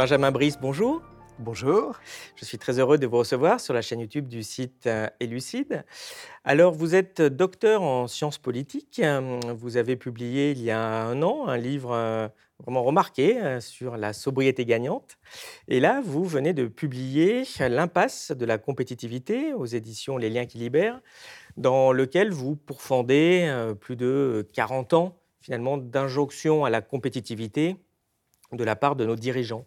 Benjamin Brice, bonjour. Bonjour. Je suis très heureux de vous recevoir sur la chaîne YouTube du site Elucide. Euh, Alors, vous êtes docteur en sciences politiques. Vous avez publié il y a un an un livre euh, vraiment remarqué euh, sur la sobriété gagnante. Et là, vous venez de publier L'impasse de la compétitivité aux éditions Les Liens qui libèrent, dans lequel vous pourfendez plus de 40 ans finalement d'injonction à la compétitivité de la part de nos dirigeants.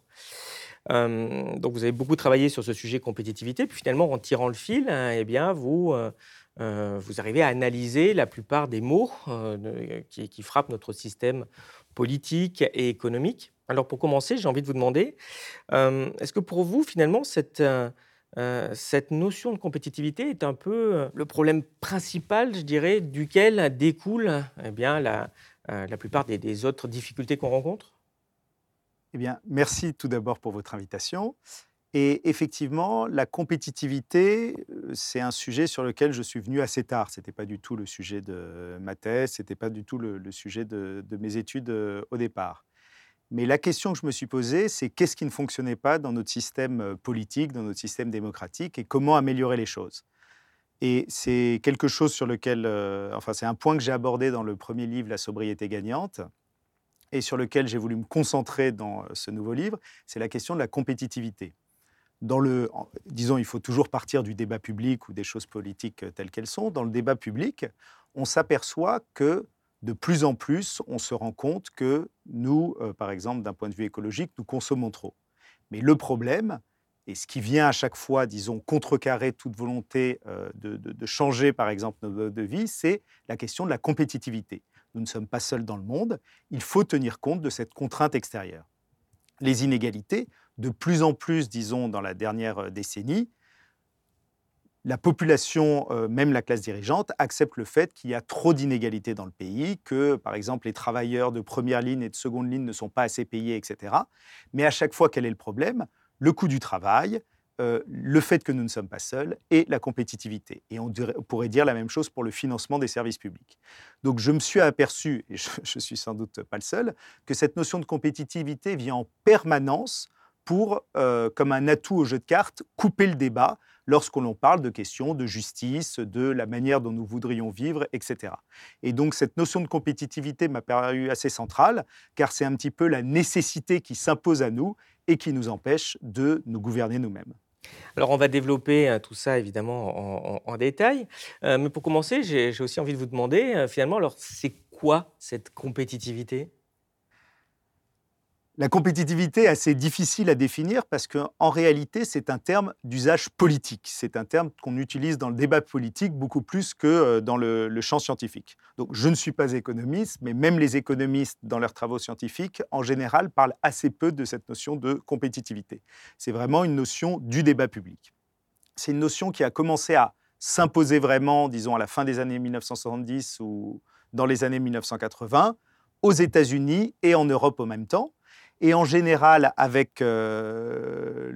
Euh, donc vous avez beaucoup travaillé sur ce sujet compétitivité, puis finalement en tirant le fil, hein, eh bien vous euh, euh, vous arrivez à analyser la plupart des maux qui, frappent notre système politique et économique. Alors pour commencer, j'ai envie de vous demander, est-ce que pour vous finalement cette cette notion de compétitivité est un peu le problème principal, je dirais, duquel découle eh bien, la, la plupart des autres difficultés qu'on rencontre? Eh bien, merci tout d'abord pour votre invitation. Et effectivement, la compétitivité, euh, c'est un sujet sur lequel je suis venu assez tard. Ce n'était pas du tout le sujet de ma thèse, ce n'était pas du tout le, sujet de, mes études euh, au départ. Mais la question que je me suis posée, c'est qu'est-ce qui ne fonctionnait pas dans notre système euh, politique, dans notre système démocratique, et comment améliorer les choses? Et c'est quelque chose sur lequel, enfin, c'est un point que j'ai abordé dans le premier livre, La sobriété gagnante, et sur lequel j'ai voulu me concentrer dans euh, ce nouveau livre, c'est la question de la compétitivité. Dans le, disons, il faut toujours partir du débat public ou des choses politiques euh, telles qu'elles sont. Dans le débat public, on s'aperçoit que de plus en plus, on se rend compte que nous, euh, par exemple, d'un point de vue écologique, nous consommons trop. Mais le problème, et ce qui vient à chaque fois, disons, contrecarrer toute volonté de, de, changer, par exemple, nos modes de vie, c'est la question de la compétitivité. Nous ne sommes pas seuls dans le monde. Il faut tenir compte de cette contrainte extérieure. Les inégalités, de plus en plus, disons, dans la dernière euh, décennie, la population, euh, même la classe dirigeante, accepte le fait qu'il y a trop d'inégalités dans le pays, que, par exemple, les travailleurs de première ligne et de seconde ligne ne sont pas assez payés, etc. Mais à chaque fois, quel est le problème Le coût du travail, euh, le fait que nous ne sommes pas seuls et la compétitivité. Et on, pourrait dire la même chose pour le financement des services publics. Donc je me suis aperçu, et je, ne suis sans doute pas le seul, que cette notion de compétitivité vient en permanence pour, euh, comme un atout au jeu de cartes, couper le débat lorsqu'on parle de questions de justice, de la manière dont nous voudrions vivre, etc. Et donc cette notion de compétitivité m'a paru assez centrale, car c'est un petit peu la nécessité qui s'impose à nous et qui nous empêche de nous gouverner nous-mêmes. Alors, on va développer euh, tout ça évidemment en, détail. Euh, mais pour commencer, j'ai aussi envie de vous demander, euh, finalement, alors c'est quoi cette compétitivité? La compétitivité est assez difficile à définir parce qu'en réalité, c'est un terme d'usage politique. C'est un terme qu'on utilise dans le débat politique beaucoup plus que euh, dans le, champ scientifique. Donc, je ne suis pas économiste, mais même les économistes, dans leurs travaux scientifiques, en général, parlent assez peu de cette notion de compétitivité. C'est vraiment une notion du débat public. C'est une notion qui a commencé à s'imposer vraiment, disons, à la fin des années 1970 ou dans les années 1980, aux États-Unis et en Europe au même temps et en général avec euh,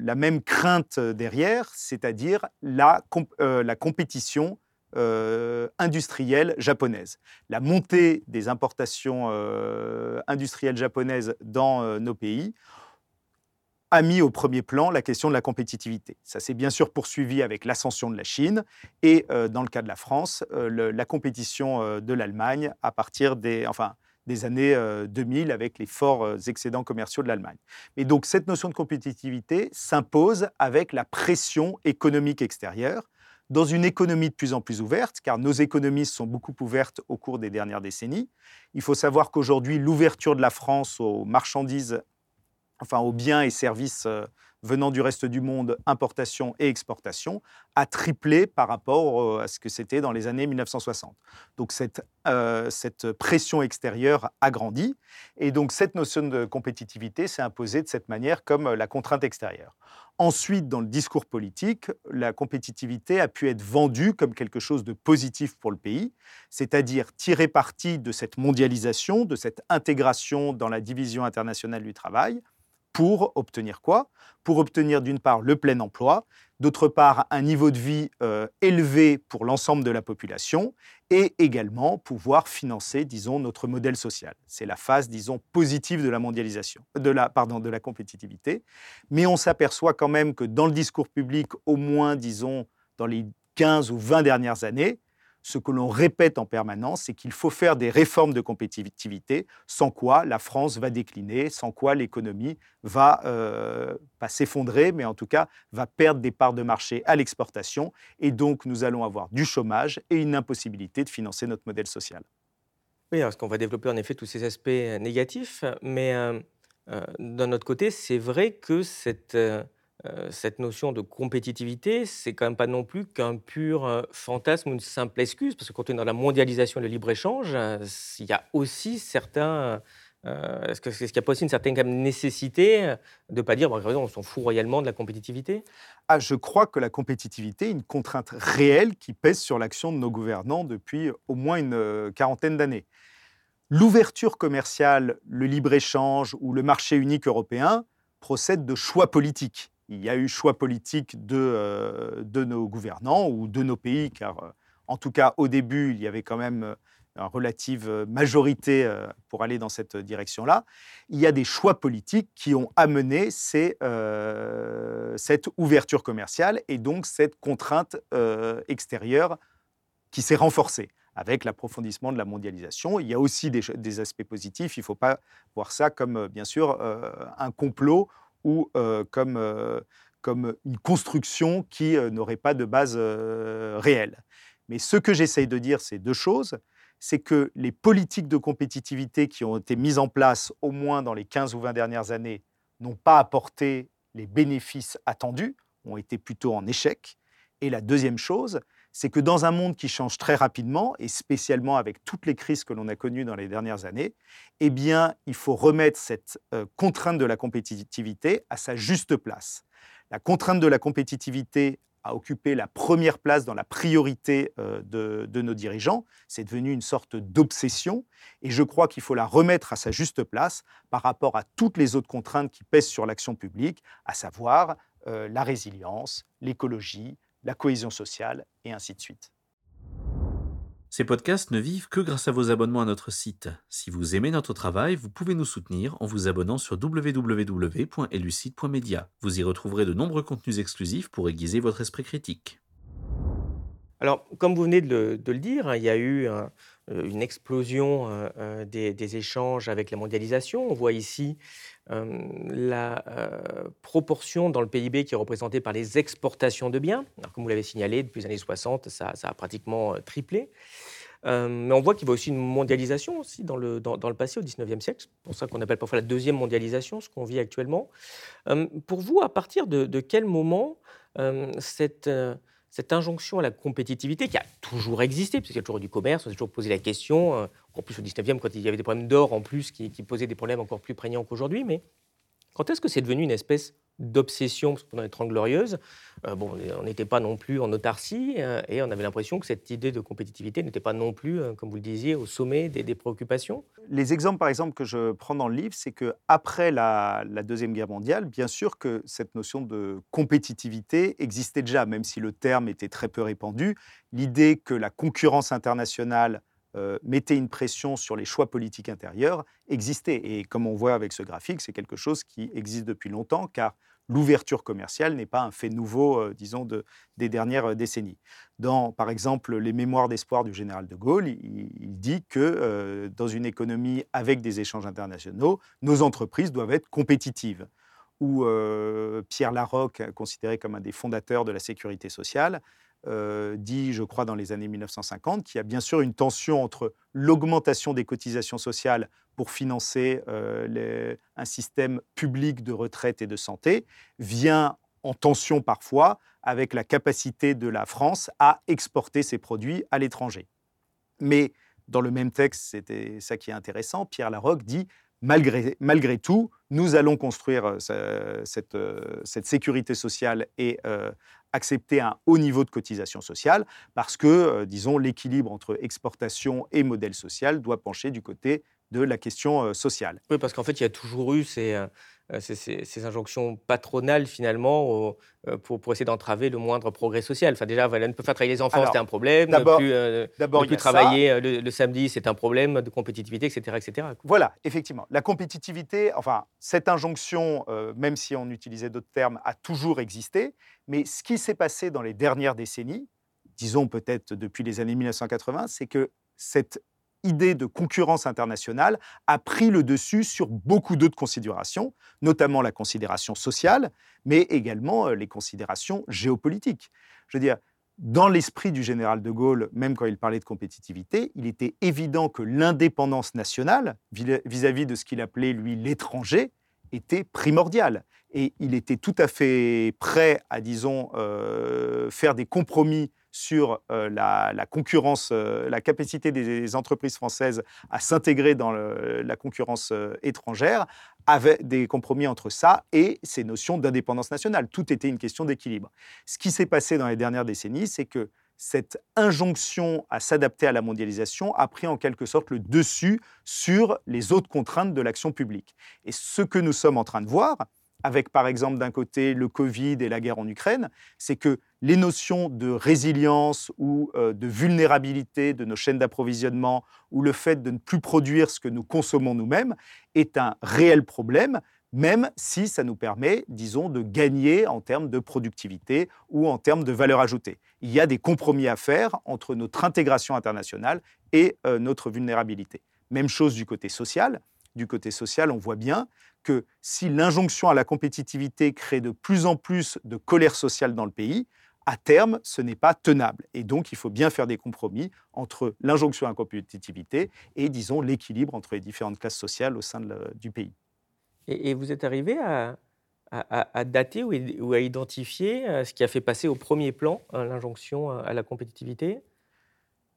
la même crainte derrière, c'est-à-dire la, euh, la, compétition euh, industrielle japonaise. La montée des importations industrielles japonaises dans nos pays a mis au premier plan la question de la compétitivité. Ça s'est bien sûr poursuivi avec l'ascension de la Chine et, dans le cas de la France, la compétition de l'Allemagne à partir des... Enfin, des années 2000 euh, avec les forts euh, excédents commerciaux de l'Allemagne. Et donc cette notion de compétitivité s'impose avec la pression économique extérieure dans une économie de plus en plus ouverte, car nos économies sont beaucoup ouvertes au cours des dernières décennies. Il faut savoir qu'aujourd'hui, l'ouverture de la France aux marchandises, enfin aux biens et services euh, venant du reste du monde, importation et exportation, a triplé par rapport à ce que c'était dans les années 1960. Donc cette, euh, cette pression extérieure a grandi et donc cette notion de compétitivité s'est imposée de cette manière comme la contrainte extérieure. Ensuite, dans le discours politique, la compétitivité a pu être vendue comme quelque chose de positif pour le pays, c'est-à-dire tirer parti de cette mondialisation, de cette intégration dans la division internationale du travail, pour obtenir quoi? Pour obtenir d'une part le plein emploi, d'autre part un niveau de vie euh, élevé pour l'ensemble de la population et également pouvoir financer, disons, notre modèle social. C'est la phase, disons, positive de la mondialisation, de la, pardon, de la compétitivité. Mais on s'aperçoit quand même que dans le discours public, au moins, disons, dans les 15 ou 20 dernières années, ce que l'on répète en permanence, c'est qu'il faut faire des réformes de compétitivité, sans quoi la France va décliner, sans quoi l'économie va, euh, s'effondrer, mais en tout cas va perdre des parts de marché à l'exportation, et donc nous allons avoir du chômage et une impossibilité de financer notre modèle social. Oui, parce qu'on va développer en effet tous ces aspects euh, négatifs, mais euh, d'un autre côté, c'est vrai que cette cette notion de compétitivité, c'est quand même pas non plus qu'un pur euh, fantasme ou une simple excuse, parce que quand on est dans la mondialisation et le libre-échange, euh, il y a aussi certains... Est-ce qu'il n'y a pas aussi une certaine nécessité de ne pas dire, bon, on s'en fout royalement de la compétitivité? Ah, Je crois que la compétitivité est une contrainte réelle qui pèse sur l'action de nos gouvernants depuis au moins une quarantaine d'années. L'ouverture commerciale, le libre-échange ou le marché unique européen procèdent de choix politiques il y a eu choix politique de, euh, de nos gouvernants ou de nos pays, car euh, en tout cas au début, il y avait quand même euh, une relative majorité pour aller dans cette direction-là. Il y a des choix politiques qui ont amené cette ouverture commerciale et donc cette contrainte extérieure qui s'est renforcée avec l'approfondissement de la mondialisation. Il y a aussi des, des aspects positifs. Il ne faut pas voir ça comme, bien sûr, un complot ou comme, comme une construction qui n'aurait pas de base réelle. Mais ce que j'essaye de dire, c'est deux choses. C'est que les politiques de compétitivité qui ont été mises en place au moins dans les 15 ou 20 dernières années n'ont pas apporté les bénéfices attendus, ont été plutôt en échec. Et la deuxième chose, c'est que dans un monde qui change très rapidement, et spécialement avec toutes les crises que l'on a connues dans les dernières années, eh bien, il faut remettre cette euh, contrainte de la compétitivité à sa juste place. La contrainte de la compétitivité a occupé la première place dans la priorité euh, de, nos dirigeants. C'est devenu une sorte d'obsession et je crois qu'il faut la remettre à sa juste place par rapport à toutes les autres contraintes qui pèsent sur l'action publique, à savoir euh, la résilience, l'écologie, la cohésion sociale, et ainsi de suite. Ces podcasts ne vivent que grâce à vos abonnements à notre site. Si vous aimez notre travail, vous pouvez nous soutenir en vous abonnant sur www.elucide.media. Vous y retrouverez de nombreux contenus exclusifs pour aiguiser votre esprit critique. Alors, comme vous venez de le, dire, il y a eu euh, une explosion euh, euh, des, échanges avec la mondialisation. On voit ici la proportion dans le PIB qui est représentée par les exportations de biens. comme vous l'avez signalé, depuis les années 60, ça, a pratiquement triplé. mais on voit qu'il y a aussi une mondialisation aussi dans le, dans, le passé, au 19e siècle. C'est pour ça qu'on appelle parfois la deuxième mondialisation, ce qu'on vit actuellement. pour vous, à partir de quel moment cette cette injonction à la compétitivité qui a toujours existé, puisqu'il y a toujours du commerce, on s'est toujours posé la question, euh, encore plus au 19e, quand il y avait des problèmes d'or en plus qui, qui, posaient des problèmes encore plus prégnants qu'aujourd'hui, mais quand est-ce que c'est devenu une espèce d'obsession, parce les Trente Glorieuses, euh, bon, on n'était pas non plus en autarcie, euh, et on avait l'impression que cette idée de compétitivité n'était pas non plus, euh, comme vous le disiez, au sommet des, préoccupations. Les exemples, par exemple, que je prends dans le livre, c'est qu'après la, la Deuxième Guerre mondiale, bien sûr que cette notion de compétitivité existait déjà, même si le terme était très peu répandu. L'idée que la concurrence internationale mettait une pression sur les choix politiques intérieurs existait. Et comme on voit avec ce graphique, c'est quelque chose qui existe depuis longtemps, car l'ouverture commerciale n'est pas un fait nouveau, euh, disons, de, des dernières euh, décennies. Dans, par exemple, les Mémoires d'espoir du général de Gaulle, il, dit que euh, dans une économie avec des échanges internationaux, nos entreprises doivent être compétitives. Ou Pierre Larocque, considéré comme un des fondateurs de la sécurité sociale, euh, dit, je crois, dans les années 1950, qu'il y a bien sûr une tension entre l'augmentation des cotisations sociales pour financer euh, un système public de retraite et de santé, vient en tension parfois avec la capacité de la France à exporter ses produits à l'étranger. Mais dans le même texte, c'était ça qui est intéressant, Pierre Larocque dit malgré, malgré tout, nous allons construire euh, cette, cette, sécurité sociale et accepter un haut niveau de cotisation sociale parce que, euh, disons, l'équilibre entre exportation et modèle social doit pencher du côté de la question euh, sociale. Oui, parce qu'en fait, il y a toujours eu ces, ces, injonctions patronales finalement pour, pour, essayer d'entraver le moindre progrès social. Enfin déjà, voilà, ne peut pas travailler les enfants, c'était un problème. D'abord, ne plus, travailler le, samedi, c'est un problème de compétitivité, etc., etc. Voilà, effectivement, la compétitivité, enfin cette injonction, même si on utilisait d'autres termes, a toujours existé. Mais ce qui s'est passé dans les dernières décennies, disons peut-être depuis les années 1980, c'est que cette idée de concurrence internationale a pris le dessus sur beaucoup d'autres considérations, notamment la considération sociale, mais également euh, les considérations géopolitiques. Je veux dire, dans l'esprit du général de Gaulle, même quand il parlait de compétitivité, il était évident que l'indépendance nationale, vis-à-vis de ce qu'il appelait, lui, l'étranger, était primordiale. Et il était tout à fait prêt à, disons, euh, faire des compromis sur la, concurrence, la capacité des entreprises françaises à s'intégrer dans la concurrence étrangère, avec des compromis entre ça et ces notions d'indépendance nationale. Tout était une question d'équilibre. Ce qui s'est passé dans les dernières décennies, c'est que cette injonction à s'adapter à la mondialisation a pris en quelque sorte le dessus sur les autres contraintes de l'action publique. Et ce que nous sommes en train de voir, avec par exemple d'un côté le Covid et la guerre en Ukraine, c'est que les notions de résilience ou euh, de vulnérabilité de nos chaînes d'approvisionnement ou le fait de ne plus produire ce que nous consommons nous-mêmes est un réel problème, même si ça nous permet, disons, de gagner en termes de productivité ou en termes de valeur ajoutée. Il y a des compromis à faire entre notre intégration internationale et euh, notre vulnérabilité. Même chose du côté social. Du côté social, on voit bien que si l'injonction à la compétitivité crée de plus en plus de colère sociale dans le pays, à terme, ce n'est pas tenable. Et donc, il faut bien faire des compromis entre l'injonction à la compétitivité et, disons, l'équilibre entre les différentes classes sociales au sein du pays. Et, vous êtes arrivé à, dater ou, à identifier euh, ce qui a fait passer au premier plan euh, l'injonction à la compétitivité?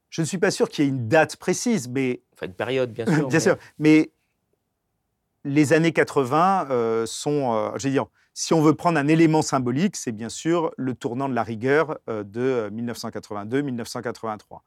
Je ne suis pas sûr qu'il y ait une date précise, mais... Enfin, une période, bien sûr. bien sûr, mais les années 80 euh, sont, euh, je dire, si on veut prendre un élément symbolique, c'est bien sûr le tournant de la rigueur euh, de 1982-1983.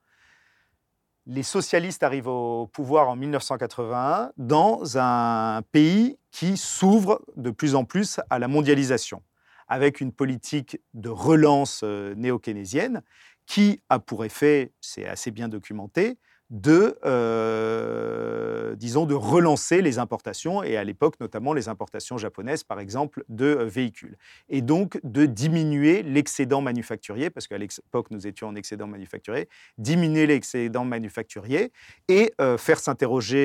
Les socialistes arrivent au pouvoir en 1981 dans un pays qui s'ouvre de plus en plus à la mondialisation, avec une politique de relance néo-keynésienne qui a pour effet, c'est assez bien documenté, de, euh, disons, de relancer les importations, et à l'époque notamment les importations japonaises, par exemple, de euh, véhicules. Et donc de diminuer l'excédent manufacturier, parce qu'à l'époque nous étions en excédent manufacturier, diminuer l'excédent manufacturier et euh, faire s'interroger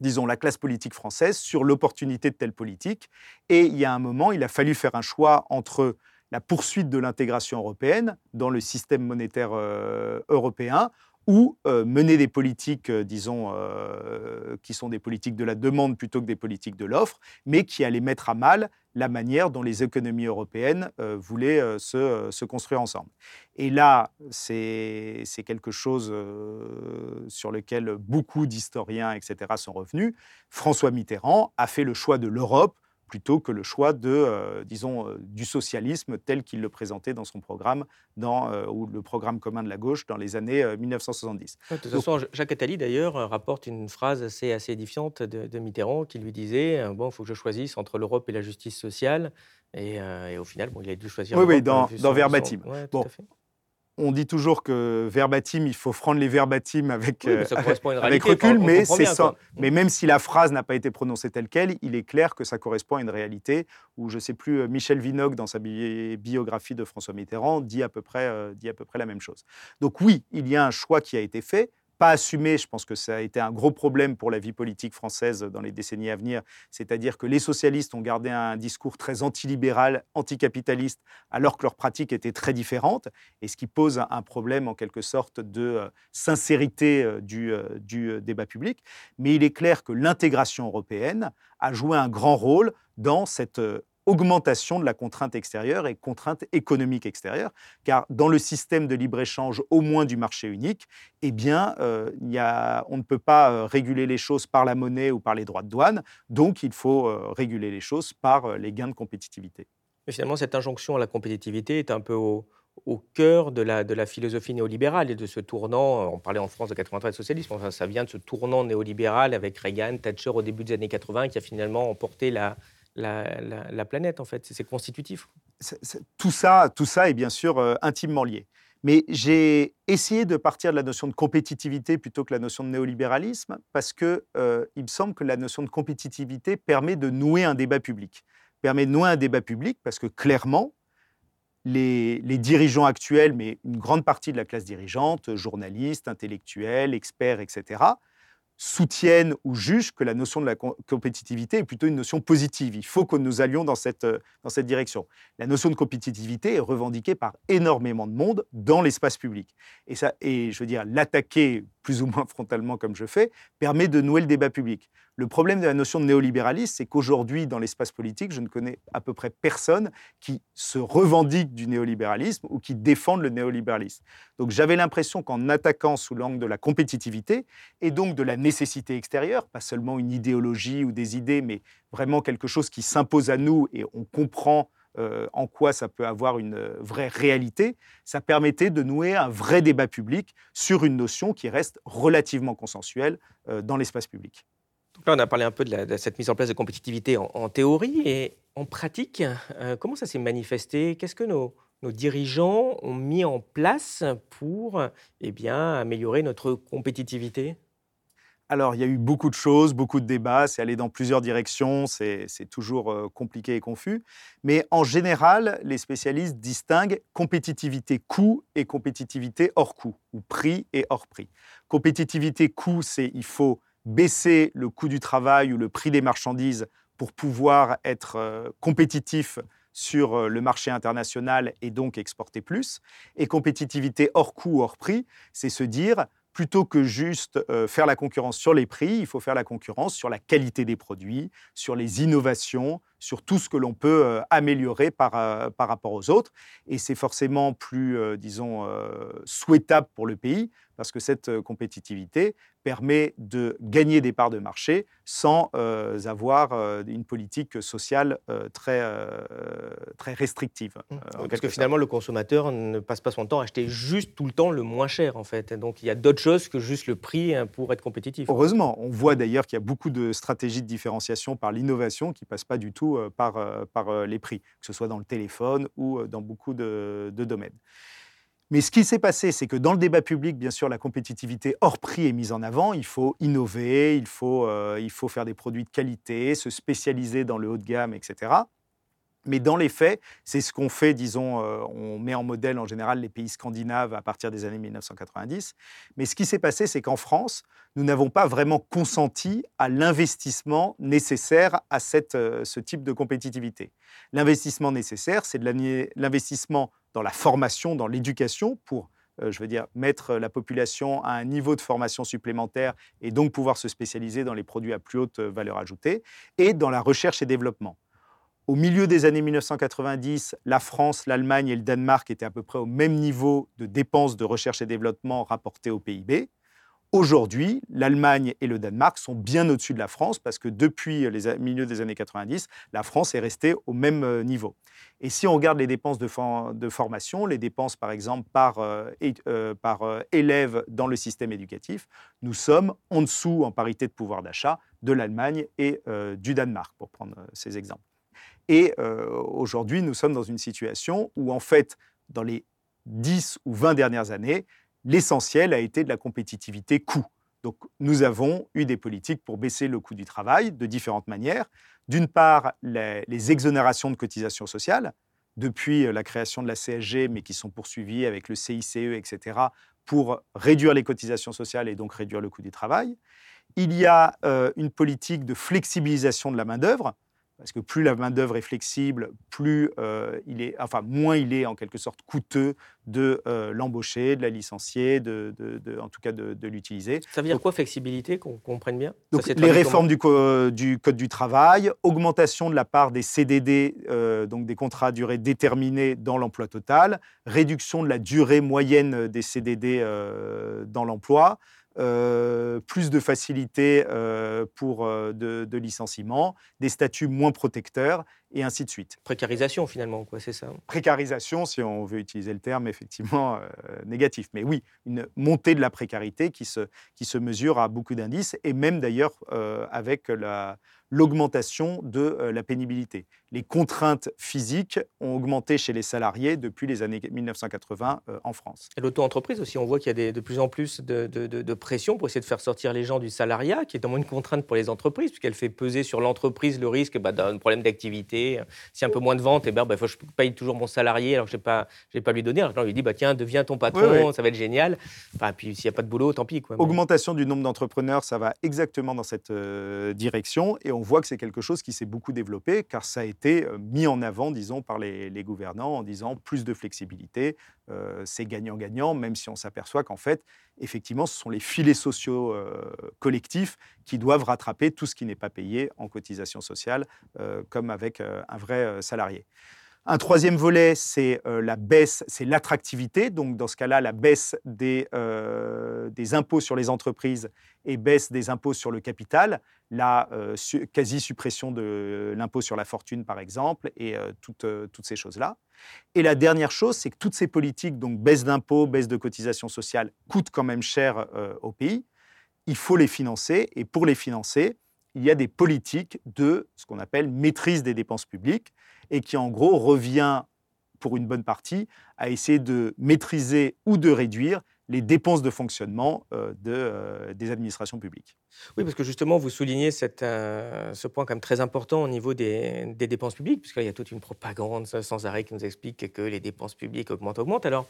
disons, la classe politique française sur l'opportunité de telle politique. Et il y a un moment, il a fallu faire un choix entre la poursuite de l'intégration européenne dans le système monétaire européen ou euh, mener des politiques, euh, disons, euh, qui sont des politiques de la demande plutôt que des politiques de l'offre, mais qui allaient mettre à mal la manière dont les économies européennes voulaient se, se, construire ensemble. Et là, c'est quelque chose sur lequel beaucoup d'historiens, etc., sont revenus. François Mitterrand a fait le choix de l'Europe plutôt que le choix de, euh, disons, euh, du socialisme tel qu'il le présentait dans son programme, dans, euh, ou le programme commun de la gauche dans les années 1970. de toute façon, Jacques Attali, d'ailleurs, rapporte une phrase assez, assez édifiante de, Mitterrand qui lui disait Bon, il faut que je choisisse entre l'Europe et la justice sociale. Et, au final, bon, il a dû choisir. Oui, oui, dans, dans Verbatim. bon, on dit toujours que verbatim, il faut prendre les verbatim avec, euh, avec recul, mais, mais même si la phrase n'a pas été prononcée telle qu'elle, il est clair que ça correspond à une réalité où, je ne sais plus, euh, Michel Vinocq, dans sa biographie de François Mitterrand, dit à, peu près, euh, dit à peu près la même chose. Donc oui, il y a un choix qui a été fait, pas assumé. Je pense que ça a été un gros problème pour la vie politique française dans les décennies à venir. C'est-à-dire que les socialistes ont gardé un discours très antilibéral, anticapitaliste, alors que leurs pratiques étaient très différentes, et ce qui pose un problème en quelque sorte de euh, sincérité euh, du, euh, du débat public. Mais il est clair que l'intégration européenne a joué un grand rôle dans cette augmentation de la contrainte extérieure et contrainte économique extérieure, car dans le système de libre-échange, au moins du marché unique, eh bien, euh, on ne peut pas euh, réguler les choses par la monnaie ou par les droits de douane, donc il faut euh, réguler les choses par les gains de compétitivité. Mais finalement, cette injonction à la compétitivité est un peu au, cœur de la, de philosophie néolibérale et de ce tournant, on parlait en France de 93 socialisme, enfin, ça vient de ce tournant néolibéral avec Reagan, Thatcher au début des années 80 qui a finalement emporté la, la, planète, en fait. C'est constitutif. tout, ça, tout ça est bien sûr euh, intimement lié. Mais j'ai essayé de partir de la notion de compétitivité plutôt que la notion de néolibéralisme, parce que euh, il me semble que la notion de compétitivité permet de nouer un débat public. Permet de nouer un débat public parce que clairement, les, les, dirigeants actuels, mais une grande partie de la classe dirigeante, journalistes, intellectuels, experts, etc., soutiennent ou jugent que la notion de la compétitivité est plutôt une notion positive. Il faut que nous allions dans cette, euh, dans cette direction. La notion de compétitivité est revendiquée par énormément de monde dans l'espace public. Et, ça, et je veux dire, l'attaquer plus ou moins frontalement comme je fais, permet de nouer le débat public. Le problème de la notion de néolibéralisme, c'est qu'aujourd'hui, dans l'espace politique, je ne connais à peu près personne qui se revendique du néolibéralisme ou qui défende le néolibéralisme. Donc j'avais l'impression qu'en attaquant sous l'angle de la compétitivité et donc de la nécessité extérieure, pas seulement une idéologie ou des idées, mais vraiment quelque chose qui s'impose à nous et on comprend euh, en quoi ça peut avoir une euh, vraie réalité, ça permettait de nouer un vrai débat public sur une notion qui reste relativement consensuelle euh, dans l'espace public. Donc là, on a parlé un peu de, cette mise en place de compétitivité en, théorie et en pratique. comment ça s'est manifesté? Qu'est-ce que nos, dirigeants ont mis en place pour eh bien, améliorer notre compétitivité? Alors, il y a eu beaucoup de choses, beaucoup de débats, c'est allé dans plusieurs directions, c'est toujours euh, compliqué et confus. Mais en général, les spécialistes distinguent compétitivité coût et compétitivité hors coût, ou prix et hors prix. Compétitivité coût, c'est il faut baisser le coût du travail ou le prix des marchandises pour pouvoir être euh, compétitif sur euh, le marché international et donc exporter plus. Et compétitivité hors coût, hors prix, c'est se dire plutôt que juste euh, faire la concurrence sur les prix, il faut faire la concurrence sur la qualité des produits, sur les innovations, sur tout ce que l'on peut euh, améliorer par, euh, par rapport aux autres. Et c'est forcément plus, disons, souhaitable pour le pays parce que cette euh, compétitivité permet de gagner des parts de marché sans euh, avoir euh, une politique sociale très, très restrictive. Parce que finalement, le consommateur ne passe pas son temps à acheter juste tout le temps le moins cher, en fait. Donc il y a d'autres choses que juste le prix hein, pour être compétitif. Heureusement, on voit d'ailleurs qu'il y a beaucoup de stratégies de différenciation par l'innovation qui ne passent pas du tout par, par les prix, que ce soit dans le téléphone ou dans beaucoup de, domaines. Mais ce qui s'est passé, c'est que dans le débat public, bien sûr, la compétitivité hors prix est mise en avant. Il faut innover, il faut, euh, il faut faire des produits de qualité, se spécialiser dans le haut de gamme, etc. Mais dans les faits, c'est ce qu'on fait, disons, euh, on met en modèle en général les pays scandinaves à partir des années 1990. Mais ce qui s'est passé, c'est qu'en France, nous n'avons pas vraiment consenti à l'investissement nécessaire à cette, euh, ce type de compétitivité. L'investissement nécessaire, c'est l'investissement dans la formation, dans l'éducation, pour, euh, je veux dire, mettre la population à un niveau de formation supplémentaire et donc pouvoir se spécialiser dans les produits à plus haute valeur ajoutée, et dans la recherche et développement. Au milieu des années 1990, la France, l'Allemagne et le Danemark étaient à peu près au même niveau de dépenses de recherche et développement rapportées au PIB. Aujourd'hui, l'Allemagne et le Danemark sont bien au-dessus de la France parce que depuis le milieu des années 90, la France est restée au même euh, niveau. Et si on regarde les dépenses de, formation, les dépenses par exemple par, euh, euh, par élève dans le système éducatif, nous sommes en dessous en parité de pouvoir d'achat de l'Allemagne et du Danemark, pour prendre ces exemples. Et aujourd'hui, nous sommes dans une situation où en fait, dans les 10 ou 20 dernières années, l'essentiel a été de la compétitivité coût. Donc nous avons eu des politiques pour baisser le coût du travail de différentes manières. D'une part, les, exonérations de cotisations sociales, depuis euh, la création de la CSG, mais qui sont poursuivies avec le CICE, etc., pour réduire les cotisations sociales et donc réduire le coût du travail. Il y a euh, une politique de flexibilisation de la main-d'œuvre, parce que plus la main-d'œuvre est flexible, plus euh, il est, enfin, moins il est en quelque sorte coûteux de euh, l'embaucher, de la licencier, de, en tout cas de, l'utiliser. Ça veut dire quoi flexibilité, qu'on comprenne bien? Donc, Les réformes du, du, Code du travail, augmentation de la part des CDD, euh, donc des contrats à durée déterminée dans l'emploi total, réduction de la durée moyenne des CDD dans l'emploi. Euh, plus de facilité euh, pour euh, de, licenciement, des statuts moins protecteurs, et ainsi de suite. Précarisation finalement, quoi, c'est ça Précarisation, si on veut utiliser le terme effectivement négatif. Mais oui, une montée de la précarité qui se, qui se mesure à beaucoup d'indices, et même d'ailleurs avec la, l'augmentation de la pénibilité. Les contraintes physiques ont augmenté chez les salariés depuis les années 1980 en France. Et l'auto-entreprise aussi, on voit qu'il y a de plus en plus de, pression pour essayer de faire sortir les gens du salariat, qui est moins une contrainte pour les entreprises, puisqu'elle fait peser sur l'entreprise le risque bah, d'un problème d'activité. S'il y a un peu moins de ventes, eh ben, bah, faut que je paye toujours mon salarié alors que je n'ai pas, pas lui donné. Alors on lui dit, bah, tiens, deviens ton patron, ça va être génial. Enfin, puis s'il n'y a pas de boulot, tant pis. Quoi. Augmentation du nombre d'entrepreneurs, ça va exactement dans cette euh, direction. Et on voit que c'est quelque chose qui s'est beaucoup développé, car ça a été euh, mis en avant, disons, par les, gouvernants en disant plus de flexibilité, euh, c'est gagnant-gagnant, même si on s'aperçoit qu'en fait, effectivement, ce sont les filets sociaux collectifs qui doivent rattraper tout ce qui n'est pas payé en cotisation sociale, comme avec un vrai salarié. Un troisième volet, c'est euh, la baisse, c'est l'attractivité. Donc, dans ce cas-là, la baisse des, euh, des, impôts sur les entreprises et baisse des impôts sur le capital, la euh, quasi-suppression de l'impôt sur la fortune, par exemple, et toutes, toutes ces choses-là. Et la dernière chose, c'est que toutes ces politiques, donc baisse d'impôts, baisse de cotisations sociales, coûtent quand même cher au pays. Il faut les financer, et pour les financer, il y a des politiques de ce qu'on appelle maîtrise des dépenses publiques et qui en gros revient pour une bonne partie à essayer de maîtriser ou de réduire les dépenses de fonctionnement euh, de, euh, des administrations publiques. Oui, parce que justement, vous soulignez euh, ce point quand même très important au niveau des, des dépenses publiques, puisqu'il y a toute une propagande sans arrêt qui nous explique que les dépenses publiques augmentent, augmentent. Alors,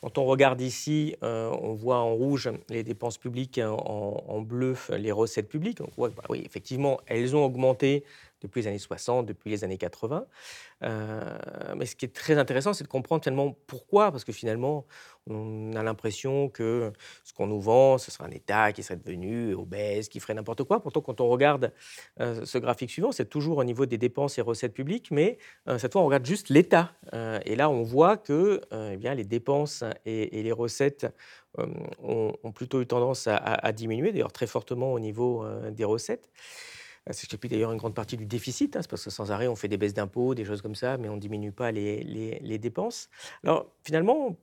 quand on regarde ici, on voit en rouge les dépenses publiques, en, en bleu les recettes publiques. On voit que, bah oui, effectivement, elles ont augmenté depuis les années 60, depuis les années 80. Euh, mais ce qui est très intéressant, c'est de comprendre finalement pourquoi, parce que finalement, on a l'impression que ce qu'on nous vend, ce serait un État qui serait devenu obèse, qui ferait n'importe quoi. Pourtant, quand on regarde euh, ce graphique suivant, c'est toujours au niveau des dépenses et recettes publiques, mais euh, cette fois, on regarde juste l'État. et là, on voit que eh bien, les dépenses et, les recettes ont, plutôt eu tendance à, à diminuer, d'ailleurs très fortement au niveau des recettes. Ah, c'est explique d'ailleurs une grande partie du déficit, hein, parce que sans arrêt, on fait des baisses d'impôts, des choses comme ça, mais on ne diminue pas les, les, dépenses. Alors finalement,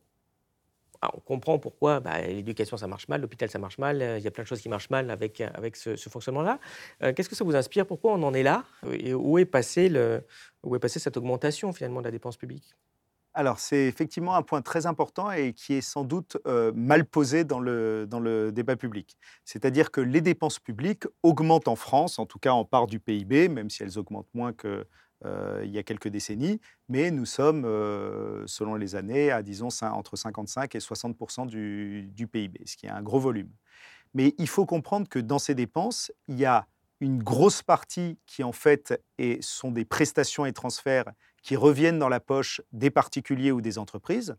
ah, on comprend pourquoi bah, l'éducation, ça marche mal, l'hôpital, ça marche mal, il y a plein de choses qui marchent mal avec, avec ce, fonctionnement-là. Euh, qu'est-ce que ça vous inspire? Pourquoi on en est là? Et où est, passé où est passée cette augmentation finalement de la dépense publique? Alors, c'est effectivement un point très important et qui est sans doute euh, mal posé dans le, dans le débat public. C'est-à-dire que les dépenses publiques augmentent en France, en tout cas en part du PIB, même si elles augmentent moins qu'il euh, y a quelques décennies, mais nous sommes, euh, selon les années, à disons entre 55 et 60 du, du PIB, ce qui est un gros volume. Mais il faut comprendre que dans ces dépenses, il y a une grosse partie qui en fait sont des prestations et transferts qui reviennent dans la poche des particuliers ou des entreprises.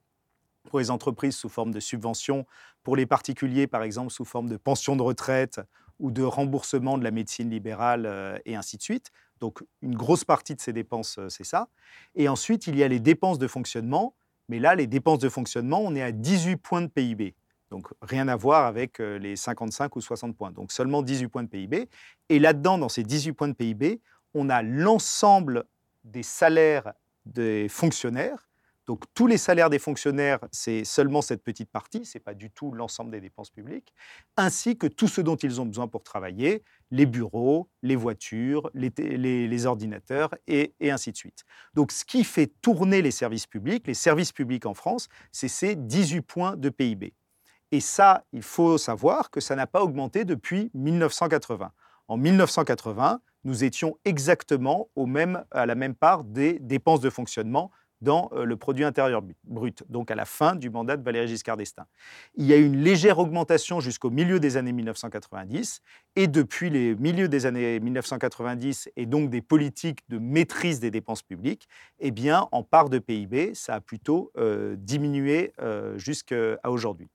Pour les entreprises sous forme de subventions, pour les particuliers par exemple sous forme de pension de retraite ou de remboursement de la médecine libérale euh, et ainsi de suite. Donc une grosse partie de ces dépenses, euh, c'est ça. Et ensuite, il y a les dépenses de fonctionnement. Mais là, les dépenses de fonctionnement, on est à 18 points de PIB. Donc rien à voir avec euh, les 55 ou 60 points. Donc seulement 18 points de PIB. Et là-dedans, dans ces 18 points de PIB, on a l'ensemble des salaires des fonctionnaires. Donc tous les salaires des fonctionnaires, c'est seulement cette petite partie, ce n'est pas du tout l'ensemble des dépenses publiques, ainsi que tout ce dont ils ont besoin pour travailler, les bureaux, les voitures, les, ordinateurs, et, ainsi de suite. Donc ce qui fait tourner les services publics, les services publics en France, c'est ces 18 points de PIB. Et ça, il faut savoir que ça n'a pas augmenté depuis 1980. En 1980, nous étions exactement au même, à la même part des dépenses de fonctionnement dans euh, le produit intérieur brut, donc à la fin du mandat de Valéry Giscard d'Estaing. Il y a eu une légère augmentation jusqu'au milieu des années 1990, et depuis les milieux des années 1990, et donc des politiques de maîtrise des dépenses publiques, eh bien, en part de PIB, ça a plutôt euh, diminué euh, jusqu'à aujourd'hui.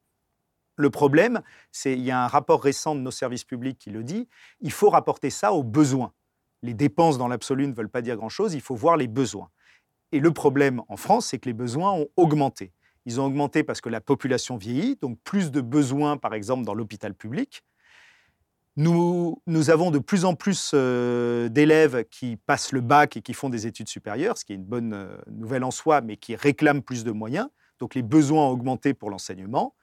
Le problème, c'est il y a un rapport récent de nos services publics qui le dit, il faut rapporter ça aux besoins. Les dépenses dans l'absolu ne veulent pas dire grand-chose, il faut voir les besoins. Et le problème en France, c'est que les besoins ont augmenté. Ils ont augmenté parce que la population vieillit, donc plus de besoins, par exemple, dans l'hôpital public. Nous, avons de plus en plus euh, d'élèves qui passent le bac et qui font des études supérieures, ce qui est une bonne euh, nouvelle en soi, mais qui réclament plus de moyens. Donc les besoins ont augmenté pour l'enseignement